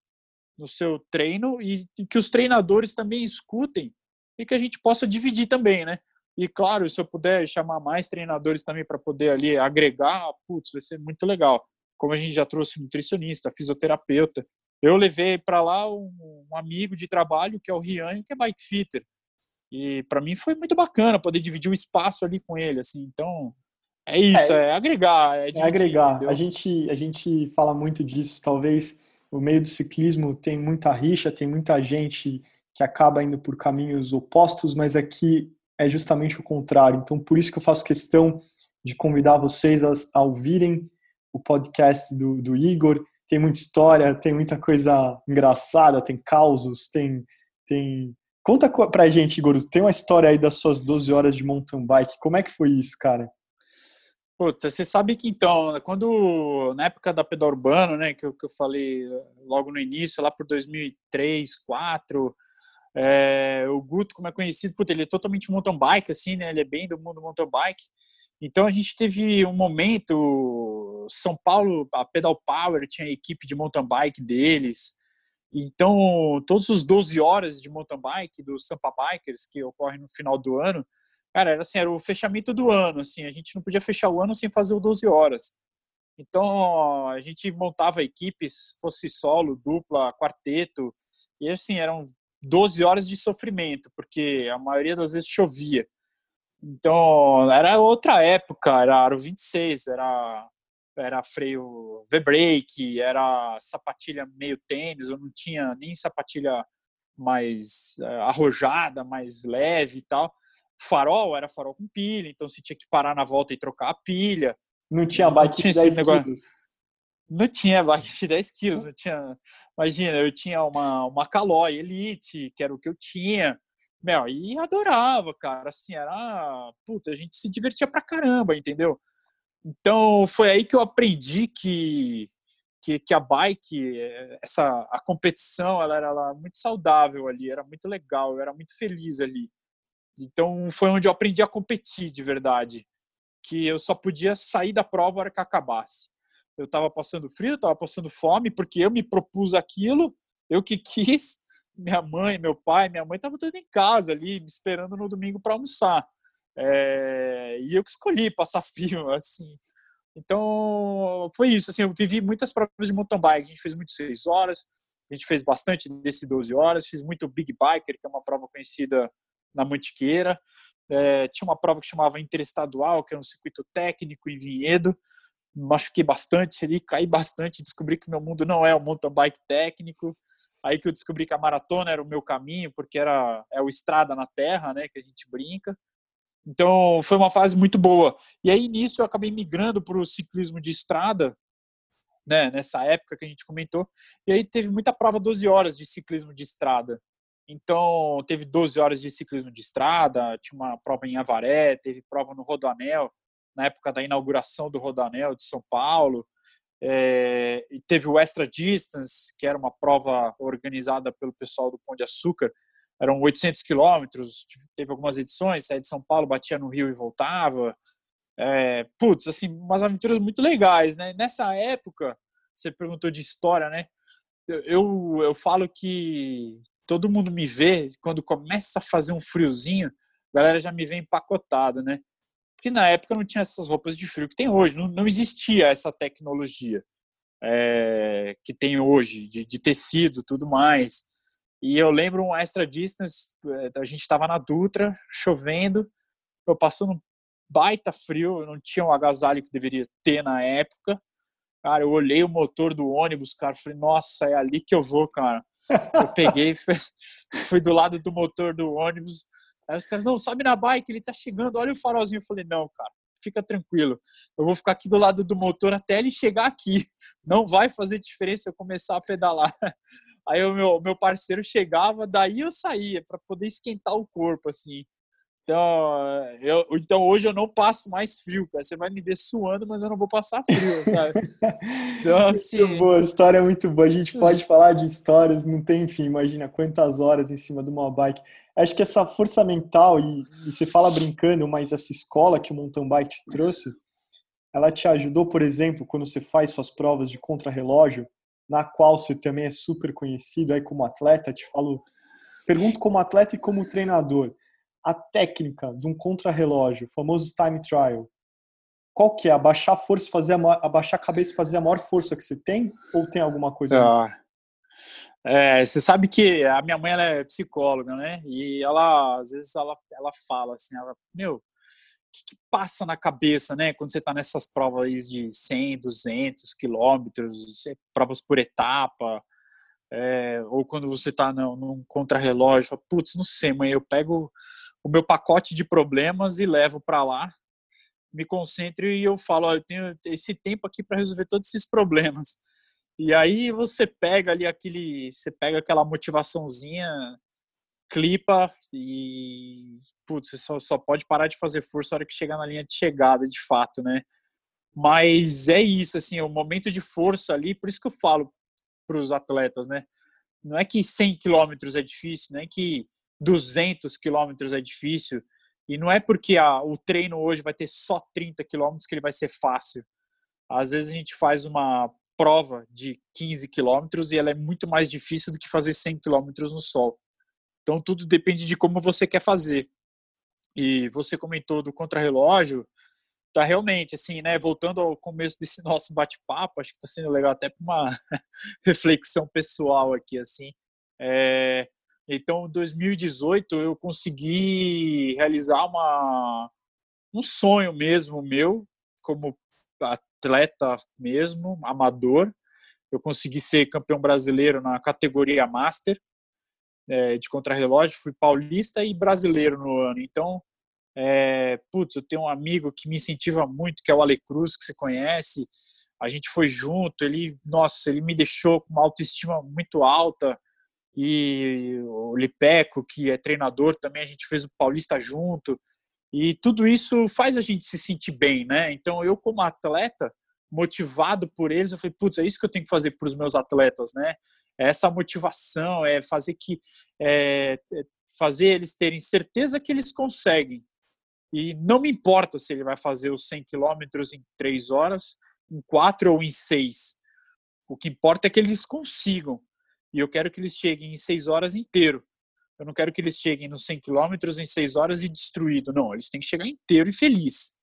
no seu treino e, e, que os treinadores também escutem e que a gente possa dividir também, né? E claro, se eu puder chamar mais treinadores também para poder ali agregar, putz, vai ser muito legal como a gente já trouxe nutricionista, fisioterapeuta. Eu levei para lá um, um, amigo de trabalho, que é o Rian, que é bike fitter. E para mim foi muito bacana poder dividir o espaço ali com ele, assim. Então, é isso, é, é agregar. É, é agregar. A gente, a gente fala muito disso. Talvez o meio do ciclismo tem muita rixa, tem muita gente que acaba indo por caminhos opostos, mas aqui é justamente o contrário. Então, por isso que eu faço questão de convidar vocês a, a ouvirem o podcast do, do Igor. Tem muita história, tem muita coisa engraçada, tem causos, tem. tem... Conta pra gente, Igor, tem uma história aí das suas 12 horas de mountain bike. Como é que foi isso, cara? Puta, você sabe que então, quando na época da pedal urbano, né, que eu, que eu falei logo no início, lá por 2003, 2004, é, o Guto, como é conhecido, puta, ele é totalmente mountain bike, assim, né, ele é bem do mundo mountain bike. Então a gente teve um momento, São Paulo, a Pedal Power tinha a equipe de mountain bike deles. Então, todos os 12 horas de mountain bike do Sampa Bikers que ocorre no final do ano, cara, era assim, era o fechamento do ano, assim, a gente não podia fechar o ano sem fazer o 12 horas. Então, a gente montava equipes, fosse solo, dupla, quarteto, e assim, eram 12 horas de sofrimento, porque a maioria das vezes chovia. Então, era outra época, era aro 26, era, era freio V-brake, era sapatilha meio tênis, eu não tinha nem sapatilha mais uh, arrojada, mais leve e tal. Farol era farol com pilha, então você tinha que parar na volta e trocar a pilha. Não tinha bike não tinha de 10 negócio... quilos. Não tinha bike de 10 quilos, não tinha... Imagina, eu tinha uma, uma Caloi Elite, que era o que eu tinha, meu, e adorava, cara. Assim, era. Puta, a gente se divertia pra caramba, entendeu? Então, foi aí que eu aprendi que, que, que a bike, essa, a competição, ela era ela, muito saudável ali, era muito legal, eu era muito feliz ali. Então, foi onde eu aprendi a competir de verdade. Que eu só podia sair da prova hora que acabasse. Eu estava passando frio, estava passando fome, porque eu me propus aquilo, eu que quis, minha mãe, meu pai, minha mãe estavam tudo em casa ali, me esperando no domingo para almoçar. É, e eu que escolhi passar frio, assim. Então, foi isso. Assim, eu vivi muitas provas de mountain bike. A gente fez muito 6 horas, a gente fez bastante desse 12 horas, fiz muito Big Biker, que é uma prova conhecida na Mantiqueira. É, tinha uma prova que chamava Interestadual, que era um circuito técnico em Vinhedo. Machuquei bastante ali, caí bastante, descobri que meu mundo não é o mountain bike técnico. Aí que eu descobri que a maratona era o meu caminho, porque era é o estrada na terra, né, que a gente brinca. Então, foi uma fase muito boa. E aí, nisso, eu acabei migrando para o ciclismo de estrada, né, nessa época que a gente comentou. E aí, teve muita prova 12 horas de ciclismo de estrada. Então, teve 12 horas de ciclismo de estrada, tinha uma prova em Avaré, teve prova no Rodoanel, na época da inauguração do Rodoanel de São Paulo. É, e teve o Extra Distance, que era uma prova organizada pelo pessoal do Pão de Açúcar, eram 800 quilômetros, teve algumas edições, saía de São Paulo, batia no Rio e voltava. É, putz, assim, umas aventuras muito legais, né? Nessa época, você perguntou de história, né? Eu, eu falo que todo mundo me vê, quando começa a fazer um friozinho, a galera já me vê empacotado, né? Porque na época não tinha essas roupas de frio que tem hoje, não, não existia essa tecnologia é, que tem hoje, de, de tecido tudo mais. E eu lembro um extra distance, eh, a gente estava na Dutra, chovendo, eu passando um baita frio, não tinha o agasalho que deveria ter na época. Cara, eu olhei o motor do ônibus, cara, falei, nossa, é ali que eu vou, cara. Eu peguei, fui, fui do lado do motor do ônibus. Aí os caras, não, sobe na bike, ele tá chegando, olha o farolzinho. Eu falei, não, cara, fica tranquilo. Eu vou ficar aqui do lado do motor até ele chegar aqui. Não vai fazer diferença eu começar a pedalar. Aí o meu, meu parceiro chegava, daí eu saía para poder esquentar o corpo, assim. Então, eu, então hoje eu não passo mais frio, cara. Você vai me ver suando, mas eu não vou passar frio, sabe? Então, assim... Muito boa, a história é muito boa. A gente pode falar de histórias, não tem fim. Imagina quantas horas em cima de uma bike. Acho que essa força mental, e, e você fala brincando, mas essa escola que o mountain bike te trouxe, ela te ajudou, por exemplo, quando você faz suas provas de contrarrelógio, na qual você também é super conhecido aí como atleta, te falo, pergunto como atleta e como treinador, a técnica de um contrarrelógio, o famoso time trial, qual que é? Abaixar a força, fazer a, abaixar a cabeça fazer a maior força que você tem? Ou tem alguma coisa? Ah, é, você sabe que a minha mãe ela é psicóloga, né? E ela, às vezes, ela, ela fala assim, ela, meu, que, que, passa na cabeça, né, quando você está nessas provas de 100, 200 quilômetros, provas por etapa, é, ou quando você está num contrarrelógio, putz, não sei, mãe, eu pego o meu pacote de problemas e levo para lá, me concentro e eu falo, eu tenho esse tempo aqui para resolver todos esses problemas. E aí você pega ali aquele, você pega aquela motivaçãozinha clipa e putz, você só, só pode parar de fazer força na hora que chegar na linha de chegada, de fato, né? Mas é isso, assim, o momento de força ali, por isso que eu falo para os atletas, né? Não é que 100 quilômetros é difícil, não é que 200 quilômetros é difícil, e não é porque a, o treino hoje vai ter só 30 quilômetros que ele vai ser fácil. Às vezes a gente faz uma prova de 15 quilômetros e ela é muito mais difícil do que fazer 100 quilômetros no sol. Então tudo depende de como você quer fazer. E você comentou do contrarrelógio, tá realmente assim, né? Voltando ao começo desse nosso bate-papo, acho que está sendo legal até para uma reflexão pessoal aqui, assim. É, então, em 2018 eu consegui realizar uma um sonho mesmo meu, como atleta mesmo, amador. Eu consegui ser campeão brasileiro na categoria Master é, de contrarrelógio, fui paulista e brasileiro no ano. Então, é, putz, eu tenho um amigo que me incentiva muito, que é o Ale Cruz, que você conhece. A gente foi junto, ele, nossa, ele me deixou com uma autoestima muito alta. E o Lipeco, que é treinador, também a gente fez o Paulista junto. E tudo isso faz a gente se sentir bem, né? Então, eu, como atleta, motivado por eles, eu falei, putz, é isso que eu tenho que fazer para os meus atletas, né? Essa motivação, é fazer que é, é, fazer eles terem certeza que eles conseguem. E não me importa se ele vai fazer os 100 quilômetros em três horas, em quatro ou em seis. O que importa é que eles consigam. E eu quero que eles cheguem em seis horas inteiro. Eu não quero que eles cheguem nos 100 quilômetros em seis horas e destruído. Não, eles têm que chegar inteiro e feliz.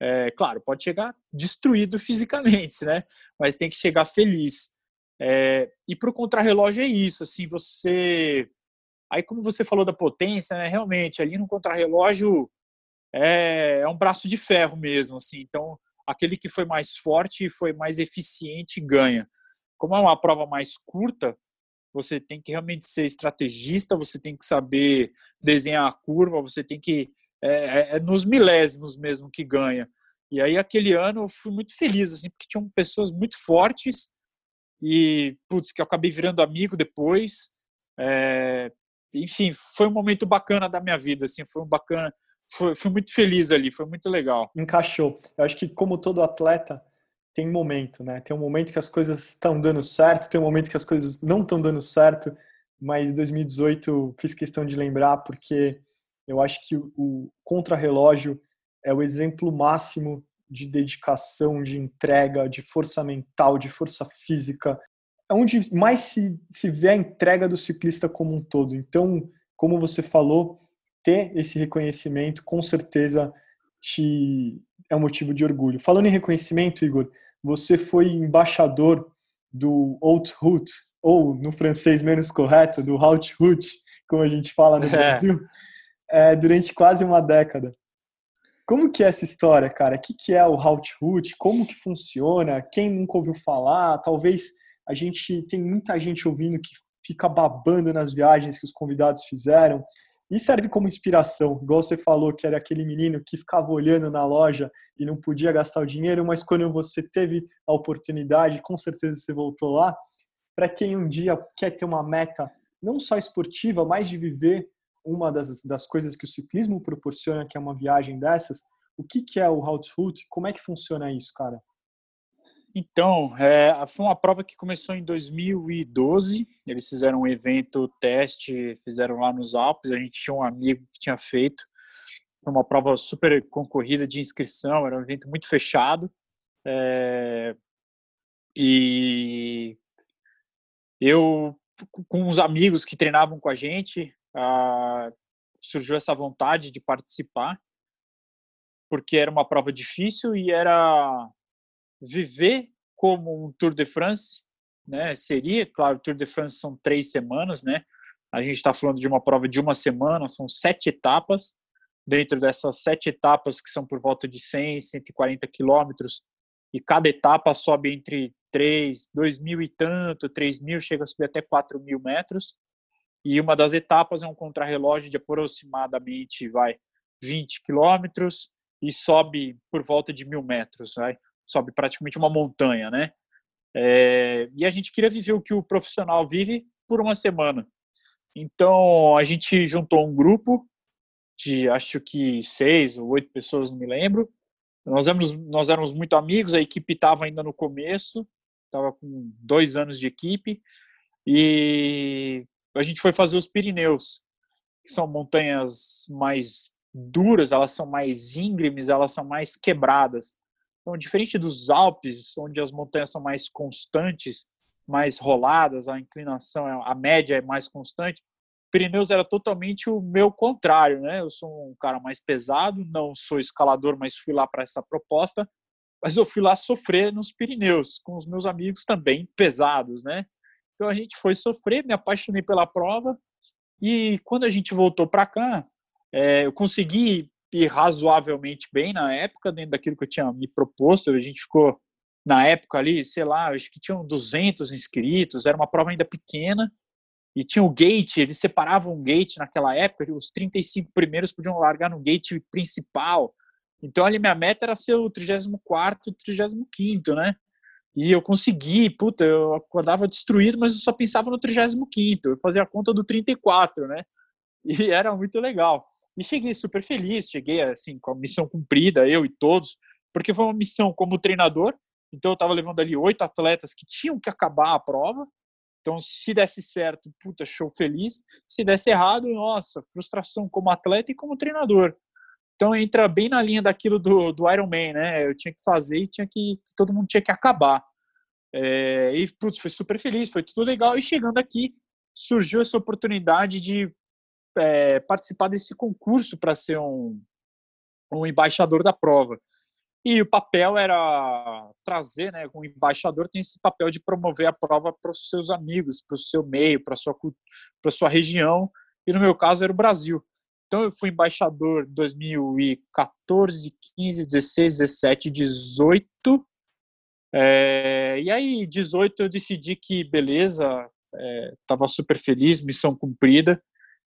É, claro, pode chegar destruído fisicamente, né? Mas tem que chegar feliz. É, e para o contrarrelógio é isso, assim, você... Aí como você falou da potência, né? Realmente, ali no contrarrelógio é, é um braço de ferro mesmo, assim. Então, aquele que foi mais forte e foi mais eficiente ganha. Como é uma prova mais curta, você tem que realmente ser estrategista, você tem que saber desenhar a curva, você tem que. É, é, é nos milésimos mesmo que ganha. E aí, aquele ano, eu fui muito feliz, assim, porque tinham pessoas muito fortes e, putz, que eu acabei virando amigo depois. É, enfim, foi um momento bacana da minha vida, assim, foi um bacana. Foi, fui muito feliz ali, foi muito legal. Encaixou. Eu acho que, como todo atleta, tem momento, né? Tem um momento que as coisas estão dando certo, tem um momento que as coisas não estão dando certo, mas 2018 fiz questão de lembrar porque eu acho que o contrarrelógio é o exemplo máximo de dedicação, de entrega, de força mental, de força física. É onde mais se, se vê a entrega do ciclista como um todo. Então, como você falou, ter esse reconhecimento com certeza te é um motivo de orgulho. Falando em reconhecimento, Igor, você foi embaixador do Haute Route, ou no francês menos correto, do Haute Route, como a gente fala no é. Brasil, é, durante quase uma década. Como que é essa história, cara? O que, que é o Route? Como que funciona? Quem nunca ouviu falar? Talvez a gente tem muita gente ouvindo que fica babando nas viagens que os convidados fizeram e serve como inspiração, igual você falou que era aquele menino que ficava olhando na loja e não podia gastar o dinheiro, mas quando você teve a oportunidade, com certeza você voltou lá. Para quem um dia quer ter uma meta não só esportiva, mas de viver uma das, das coisas que o ciclismo proporciona, que é uma viagem dessas, o que, que é o Route? Como é que funciona isso, cara? Então, é, foi uma prova que começou em 2012. Eles fizeram um evento teste, fizeram lá nos Alpes. A gente tinha um amigo que tinha feito. Foi uma prova super concorrida de inscrição, era um evento muito fechado. É, e eu, com os amigos que treinavam com a gente, ah, surgiu essa vontade de participar, porque era uma prova difícil e era viver como um Tour de France, né? Seria, claro, Tour de France são três semanas, né? A gente está falando de uma prova de uma semana, são sete etapas. Dentro dessas sete etapas, que são por volta de 100, 140 quilômetros, e cada etapa sobe entre 3, 2 mil e tanto, 3 mil, chega a subir até 4 mil metros. E uma das etapas é um contrarrelógio de aproximadamente vai 20 quilômetros e sobe por volta de mil metros. Vai sobe praticamente uma montanha, né? É, e a gente queria viver o que o profissional vive por uma semana. Então a gente juntou um grupo de acho que seis ou oito pessoas, não me lembro. Nós éramos, nós éramos muito amigos, a equipe estava ainda no começo, estava com dois anos de equipe, e a gente foi fazer os Pirineus, que são montanhas mais duras, elas são mais íngremes, elas são mais quebradas. Então, diferente dos Alpes, onde as montanhas são mais constantes, mais roladas, a inclinação, é, a média é mais constante, Pirineus era totalmente o meu contrário, né? Eu sou um cara mais pesado, não sou escalador, mas fui lá para essa proposta, mas eu fui lá sofrer nos Pirineus, com os meus amigos também pesados, né? Então a gente foi sofrer, me apaixonei pela prova, e quando a gente voltou para cá, é, eu consegui ir razoavelmente bem na época, dentro daquilo que eu tinha me proposto. A gente ficou, na época ali, sei lá, acho que tinham 200 inscritos, era uma prova ainda pequena. E tinha o gate, eles separavam o gate naquela época, os 35 primeiros podiam largar no gate principal. Então ali minha meta era ser o 34 e 35, né? E eu consegui, puta, eu acordava destruído, mas eu só pensava no 35, eu fazia a conta do 34, né? E era muito legal. E cheguei super feliz, cheguei assim com a missão cumprida, eu e todos, porque foi uma missão como treinador. Então eu estava levando ali oito atletas que tinham que acabar a prova. Então se desse certo, puta, show feliz. Se desse errado, nossa, frustração como atleta e como treinador. Então entra bem na linha daquilo do, do Iron Man, né? Eu tinha que fazer e tinha que todo mundo tinha que acabar. É, e, putz, foi super feliz, foi tudo legal. E chegando aqui, surgiu essa oportunidade de é, participar desse concurso para ser um, um embaixador da prova. E o papel era trazer, né? O embaixador tem esse papel de promover a prova para os seus amigos, para o seu meio, para sua, para sua região. E no meu caso era o Brasil. Então eu fui embaixador 2014, 15, 16, 17, 18. É, e aí, 18 eu decidi que beleza, estava é, super feliz, missão cumprida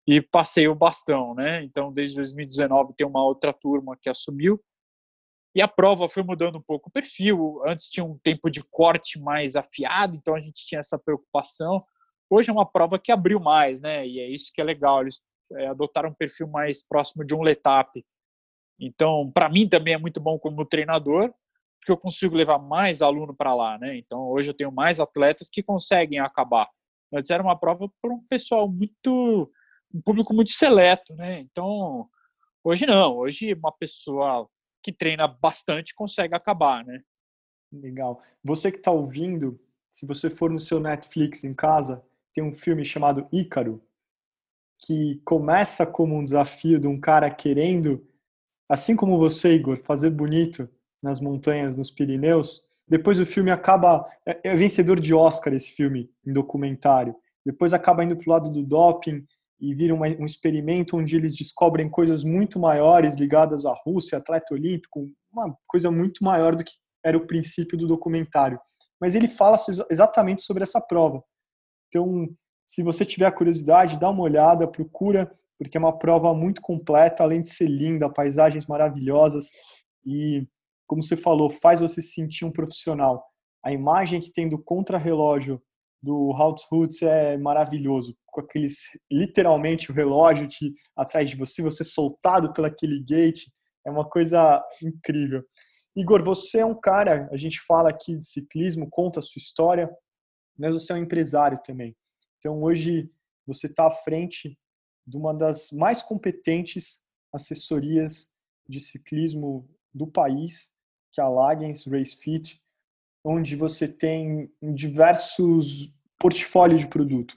e passei o bastão, né? Então, desde 2019 tem uma outra turma que assumiu e a prova foi mudando um pouco o perfil. Antes tinha um tempo de corte mais afiado, então a gente tinha essa preocupação. Hoje é uma prova que abriu mais, né? E é isso que é legal. Eles é, um perfil mais próximo de um letap. Então, para mim também é muito bom como treinador, porque eu consigo levar mais aluno para lá, né? Então, hoje eu tenho mais atletas que conseguem acabar. Antes era uma prova para um pessoal muito um público muito seleto, né? Então, hoje não. Hoje uma pessoa que treina bastante consegue acabar, né? Legal. Você que está ouvindo, se você for no seu Netflix em casa, tem um filme chamado Ícaro, que começa como um desafio de um cara querendo, assim como você, Igor, fazer bonito nas montanhas dos Pirineus. Depois o filme acaba. É, é vencedor de Oscar esse filme, em documentário. Depois acaba indo para o lado do doping e vira uma, um experimento onde eles descobrem coisas muito maiores ligadas à Rússia, atleta olímpico, uma coisa muito maior do que era o princípio do documentário. Mas ele fala exatamente sobre essa prova. Então, se você tiver curiosidade, dá uma olhada, procura, porque é uma prova muito completa, além de ser linda, paisagens maravilhosas e, como você falou, faz você se sentir um profissional. A imagem que tem do contrarrelógio do Hoots é maravilhoso, com aqueles literalmente o relógio te, atrás de você, você soltado pelo aquele gate, é uma coisa incrível. Igor, você é um cara, a gente fala aqui de ciclismo, conta a sua história, mas você é um empresário também. Então hoje você está à frente de uma das mais competentes assessorias de ciclismo do país, que é a Lagens Race Fit, onde você tem diversos portfólios de produto.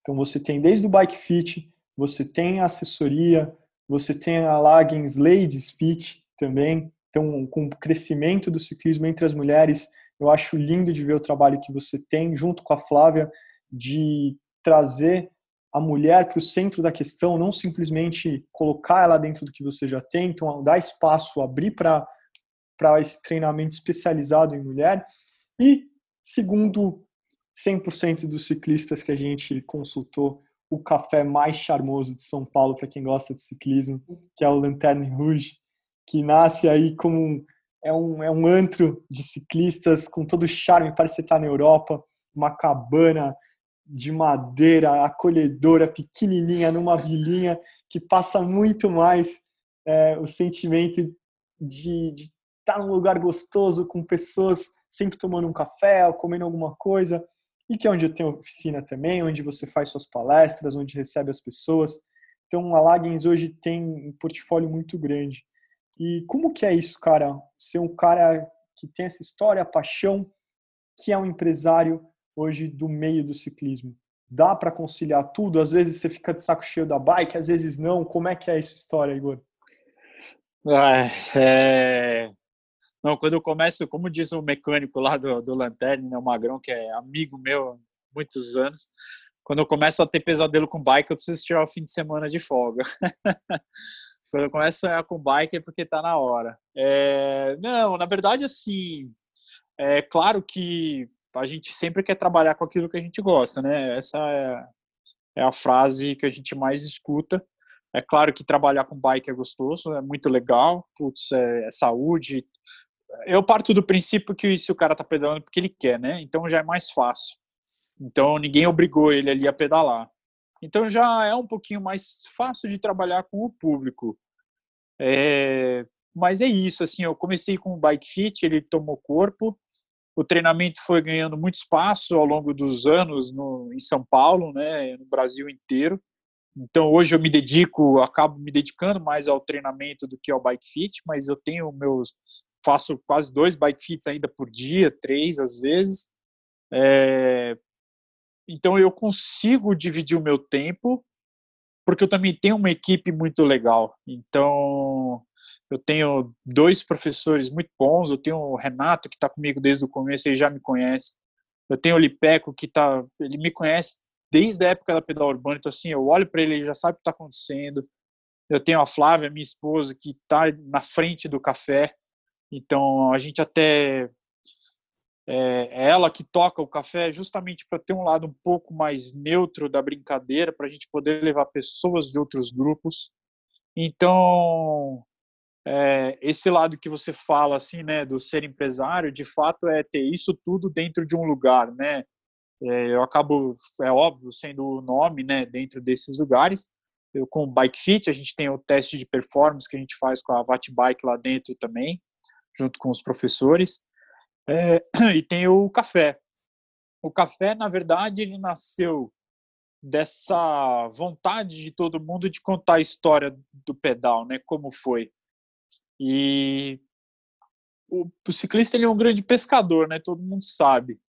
Então você tem desde o Bike Fit, você tem a assessoria, você tem a Lagens Ladies Fit também. Então, com o crescimento do ciclismo entre as mulheres, eu acho lindo de ver o trabalho que você tem, junto com a Flávia, de trazer a mulher para o centro da questão, não simplesmente colocar ela dentro do que você já tem, então dar espaço, abrir para esse treinamento especializado em mulher. E, segundo 100% dos ciclistas que a gente consultou, o café mais charmoso de São Paulo para quem gosta de ciclismo, que é o Lanterne Rouge, que nasce aí como um, é um, é um antro de ciclistas com todo o charme, parece estar na Europa, uma cabana de madeira acolhedora, pequenininha, numa vilinha, que passa muito mais é, o sentimento de, estar num lugar gostoso com pessoas sempre tomando um café ou comendo alguma coisa, e que é onde eu tenho oficina também, onde você faz suas palestras, onde recebe as pessoas. Então, a Lagens hoje tem um portfólio muito grande. E como que é isso, cara? Ser um cara que tem essa história, paixão, que é um empresário hoje do meio do ciclismo. Dá para conciliar tudo? Às vezes você fica de saco cheio da bike, às vezes não. Como é que é essa história, Igor? Ah, é, não, quando eu começo, como diz o mecânico lá do, do Lanterne, né, o Magrão, que é amigo meu há muitos anos, quando eu começo a ter pesadelo com bike, eu preciso tirar o fim de semana de folga. quando eu começo a sonhar com bike é porque tá na hora. É, não, na verdade, assim, é claro que a gente sempre quer trabalhar com aquilo que a gente gosta, né? Essa é, é a frase que a gente mais escuta. É claro que trabalhar com bike é gostoso, é muito legal, putz, é, é saúde, eu parto do princípio que se o cara tá pedalando porque ele quer, né? Então já é mais fácil. Então ninguém obrigou ele ali a pedalar. Então já é um pouquinho mais fácil de trabalhar com o público. É, mas é isso, assim, eu comecei com o bike fit, ele tomou corpo. O treinamento foi ganhando muito espaço ao longo dos anos no, em São Paulo, né, no Brasil inteiro. Então hoje eu me dedico, acabo me dedicando mais ao treinamento do que ao bike fit, mas eu tenho meus faço quase dois bike fits ainda por dia, três às vezes. É, então eu consigo dividir o meu tempo, porque eu também tenho uma equipe muito legal. Então eu tenho dois professores muito bons. Eu tenho o Renato que está comigo desde o começo, ele já me conhece. Eu tenho o Lipeco que tá, ele me conhece desde a época da pedal urbana. Então assim, eu olho para ele, ele já sabe o que está acontecendo. Eu tenho a Flávia, minha esposa, que está na frente do café. Então a gente até é, é ela que toca o café justamente para ter um lado um pouco mais neutro da brincadeira, para a gente poder levar pessoas de outros grupos. Então, é, esse lado que você fala, assim, né, do ser empresário, de fato é ter isso tudo dentro de um lugar, né? É, eu acabo, é óbvio, sendo o nome, né, dentro desses lugares. Eu, com o Bike Fit, a gente tem o teste de performance que a gente faz com a Watt Bike lá dentro também, junto com os professores. É, e tem o café. O café, na verdade, ele nasceu dessa vontade de todo mundo de contar a história do pedal, né? Como foi. E o, o ciclista ele é um grande pescador, né? Todo mundo sabe.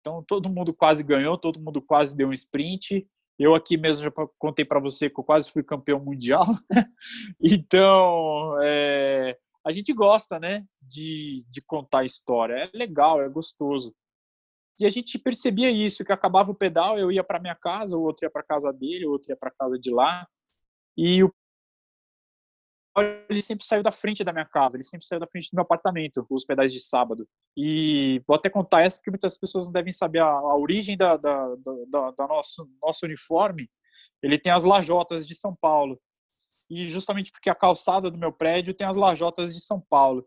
Então todo mundo quase ganhou, todo mundo quase deu um sprint. Eu aqui mesmo já contei para você que eu quase fui campeão mundial. então, é, a gente gosta, né, de, de contar história. É legal, é gostoso. E a gente percebia isso, que acabava o pedal, eu ia para minha casa, o outro ia para casa dele, o outro ia para casa de lá. E o ele sempre saiu da frente da minha casa, ele sempre saiu da frente do meu apartamento, os pedais de sábado. E vou até contar essa porque muitas pessoas não devem saber a, a origem da, da, da, da, nosso, nosso uniforme. Ele tem as lajotas de São Paulo e justamente porque a calçada do meu prédio tem as lajotas de São Paulo.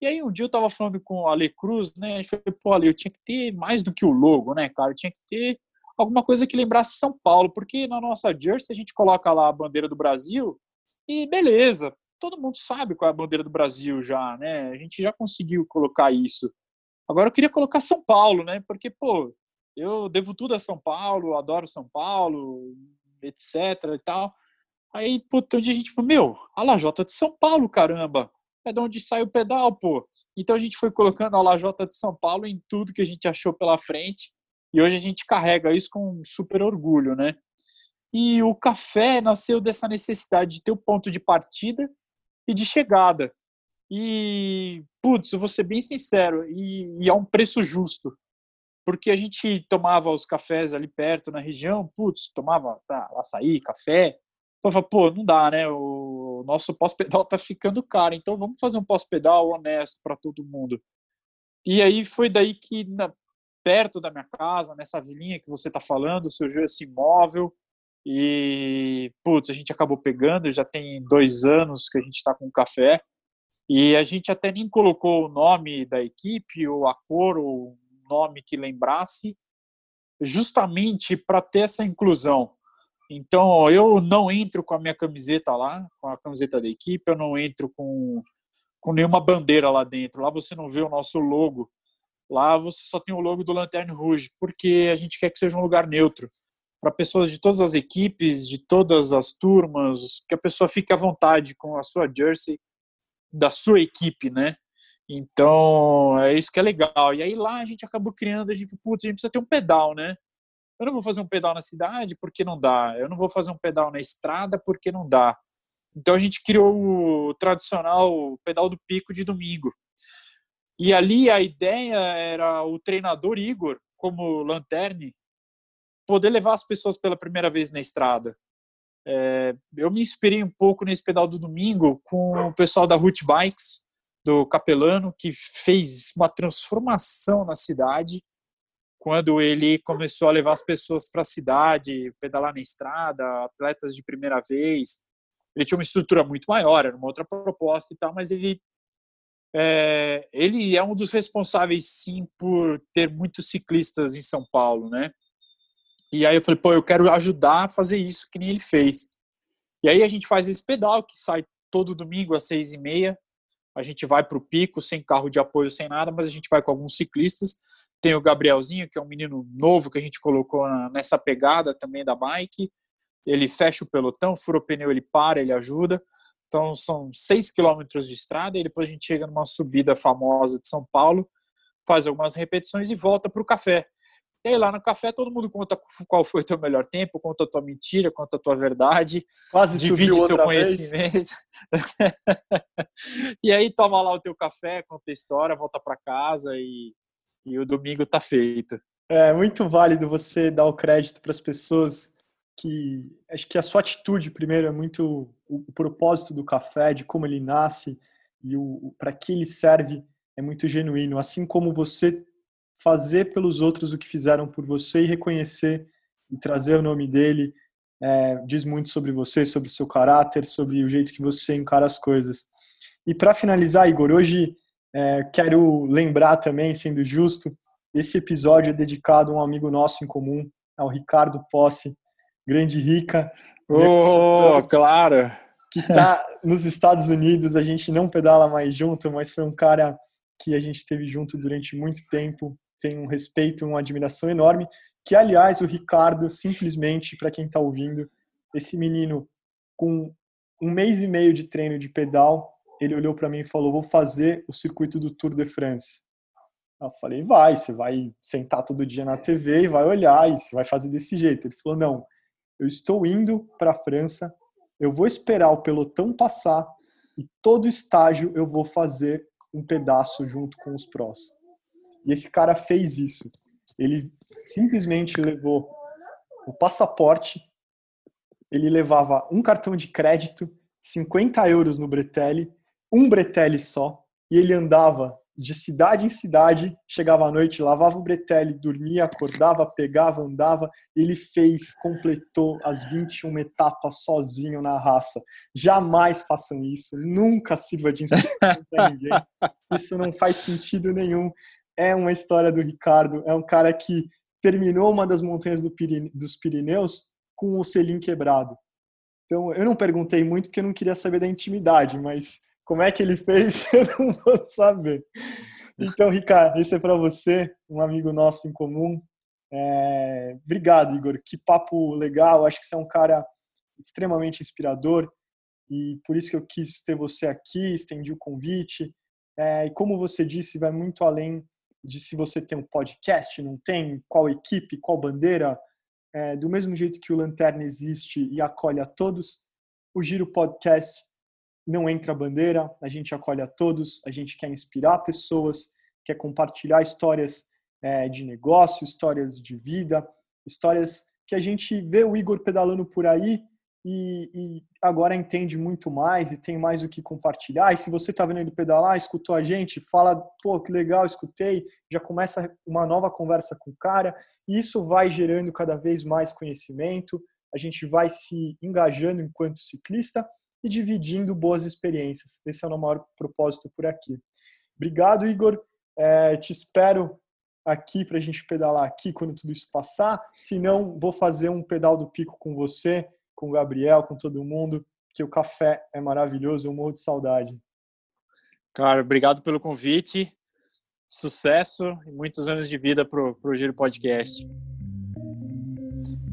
E aí um dia eu tava falando com o Ale Cruz, né? A gente falou, pô, Ale, eu tinha que ter mais do que o logo, né, cara? Eu tinha que ter alguma coisa que lembrasse São Paulo, porque na nossa jersey a gente coloca lá a bandeira do Brasil e beleza, todo mundo sabe qual é a bandeira do Brasil já, né? A gente já conseguiu colocar isso. Agora eu queria colocar São Paulo, né? Porque, pô, eu devo tudo a São Paulo, adoro São Paulo, etc e tal. Aí, puta, um dia a gente falou, meu, a lajota de São Paulo, caramba. É de onde sai o pedal, pô. Então a gente foi colocando a lajota de São Paulo em tudo que a gente achou pela frente. E hoje a gente carrega isso com super orgulho, né? E o café nasceu dessa necessidade de ter o ponto de partida e de chegada. E, putz, eu vou ser bem sincero, e, e a um preço justo. Porque a gente tomava os cafés ali perto, na região, putz, tomava tá, açaí, café, eu falei, pô, não dá, né? O nosso pós-pedal tá ficando caro, então vamos fazer um pós-pedal honesto para todo mundo. E aí foi daí que, na, perto da minha casa, nessa vilinha que você tá falando, surgiu esse imóvel. E, putz, a gente acabou pegando, já tem dois anos que a gente está com café. E a gente até nem colocou o nome da equipe, ou a cor, ou o nome que lembrasse, justamente para ter essa inclusão. Então, eu não entro com a minha camiseta lá, com a camiseta da equipe, eu não entro com, com nenhuma bandeira lá dentro. Lá você não vê o nosso logo. Lá você só tem o logo do Lanterne Rouge, porque a gente quer que seja um lugar neutro para pessoas de todas as equipes, de todas as turmas, que a pessoa fique à vontade com a sua jersey da sua equipe, né? Então, é isso que é legal. E aí lá a gente acabou criando, a gente, putz, a gente precisa ter um pedal, né? Eu não vou fazer um pedal na cidade porque não dá. Eu não vou fazer um pedal na estrada porque não dá. Então a gente criou o tradicional pedal do pico de domingo. E ali a ideia era o treinador Igor, como lanterne, poder levar as pessoas pela primeira vez na estrada. É, eu me inspirei um pouco nesse pedal do domingo com o pessoal da Root Bikes, do Capelano, que fez uma transformação na cidade quando ele começou a levar as pessoas para a cidade, pedalar na estrada, atletas de primeira vez. Ele tinha uma estrutura muito maior, era uma outra proposta e tal, mas ele é, ele é um dos responsáveis sim por ter muitos ciclistas em São Paulo, né? E aí eu falei, pô, eu quero ajudar a fazer isso que nem ele fez. E aí a gente faz esse pedal que sai todo domingo às seis e meia. A gente vai para o pico sem carro de apoio, sem nada, mas a gente vai com alguns ciclistas tem o Gabrielzinho, que é um menino novo que a gente colocou nessa pegada também da bike. Ele fecha o pelotão, fura o pneu, ele para, ele ajuda. Então são seis quilômetros de estrada e depois a gente chega numa subida famosa de São Paulo, faz algumas repetições e volta para o café. E aí lá no café todo mundo conta qual foi o teu melhor tempo, conta a tua mentira, conta a tua verdade, Quase divide seu conhecimento. e aí toma lá o teu café, conta a história, volta para casa e, e o domingo tá feito. É muito válido você dar o crédito para as pessoas que acho que a sua atitude primeiro é muito o, o propósito do café, de como ele nasce e o, o para que ele serve é muito genuíno, assim como você fazer pelos outros o que fizeram por você e reconhecer e trazer o nome dele é, diz muito sobre você, sobre o seu caráter, sobre o jeito que você encara as coisas. E para finalizar, Igor, hoje é, quero lembrar também, sendo justo, esse episódio é dedicado a um amigo nosso em comum, ao Ricardo Posse, grande rica. Oh, claro! Que está nos Estados Unidos, a gente não pedala mais junto, mas foi um cara que a gente teve junto durante muito tempo, tem um respeito, uma admiração enorme, que aliás o Ricardo, simplesmente, para quem está ouvindo, esse menino com um mês e meio de treino de pedal, ele olhou para mim e falou, vou fazer o circuito do Tour de France. Eu falei, vai, você vai sentar todo dia na TV e vai olhar, e você vai fazer desse jeito. Ele falou, não, eu estou indo para a França, eu vou esperar o pelotão passar e todo estágio eu vou fazer um pedaço junto com os prós. E esse cara fez isso. Ele simplesmente levou o passaporte, ele levava um cartão de crédito, 50 euros no Bretelli, um Bretelli só, e ele andava de cidade em cidade, chegava à noite, lavava o bretelli, dormia, acordava, pegava, andava. Ele fez, completou as 21 etapas sozinho na raça. Jamais façam isso, nunca sirva de inspiração para ninguém. Isso não faz sentido nenhum. É uma história do Ricardo, é um cara que terminou uma das montanhas do Pirine, dos Pirineus com o selim quebrado. Então, eu não perguntei muito porque eu não queria saber da intimidade, mas como é que ele fez? Eu não vou saber. Então, Ricardo, esse é para você, um amigo nosso em comum. É... Obrigado, Igor. Que papo legal. Acho que você é um cara extremamente inspirador e por isso que eu quis ter você aqui, estendi o convite. É... E como você disse, vai muito além de se você tem um podcast, não tem, qual equipe, qual bandeira. É... Do mesmo jeito que o Lanterna existe e acolhe a todos, o Giro Podcast não entra bandeira, a gente acolhe a todos, a gente quer inspirar pessoas, quer compartilhar histórias é, de negócio, histórias de vida, histórias que a gente vê o Igor pedalando por aí e, e, agora entende muito mais e tem mais o que compartilhar. E se você está vendo ele pedalar, escutou a gente, fala, pô, que legal, escutei, já começa uma nova conversa com o cara, e isso vai gerando cada vez mais conhecimento, a gente vai se engajando enquanto ciclista e dividindo boas experiências. Esse é o maior propósito por aqui. Obrigado, Igor. É, te espero aqui para a gente pedalar aqui quando tudo isso passar. Se não, vou fazer um pedal do pico com você, com o Gabriel, com todo mundo, que o café é maravilhoso, eu morro de saudade. Cara, obrigado pelo convite. Sucesso e muitos anos de vida para o Giro Podcast.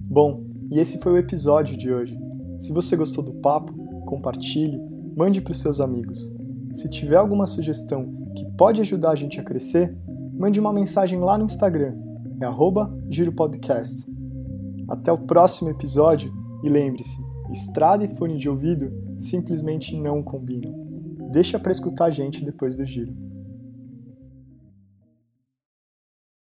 Bom, e esse foi o episódio de hoje. Se você gostou do papo, compartilhe, mande para os seus amigos. Se tiver alguma sugestão que pode ajudar a gente a crescer, mande uma mensagem lá no Instagram, é giropodcast. Até o próximo episódio e lembre-se, estrada e fone de ouvido simplesmente não combinam. Deixa para escutar a gente depois do giro.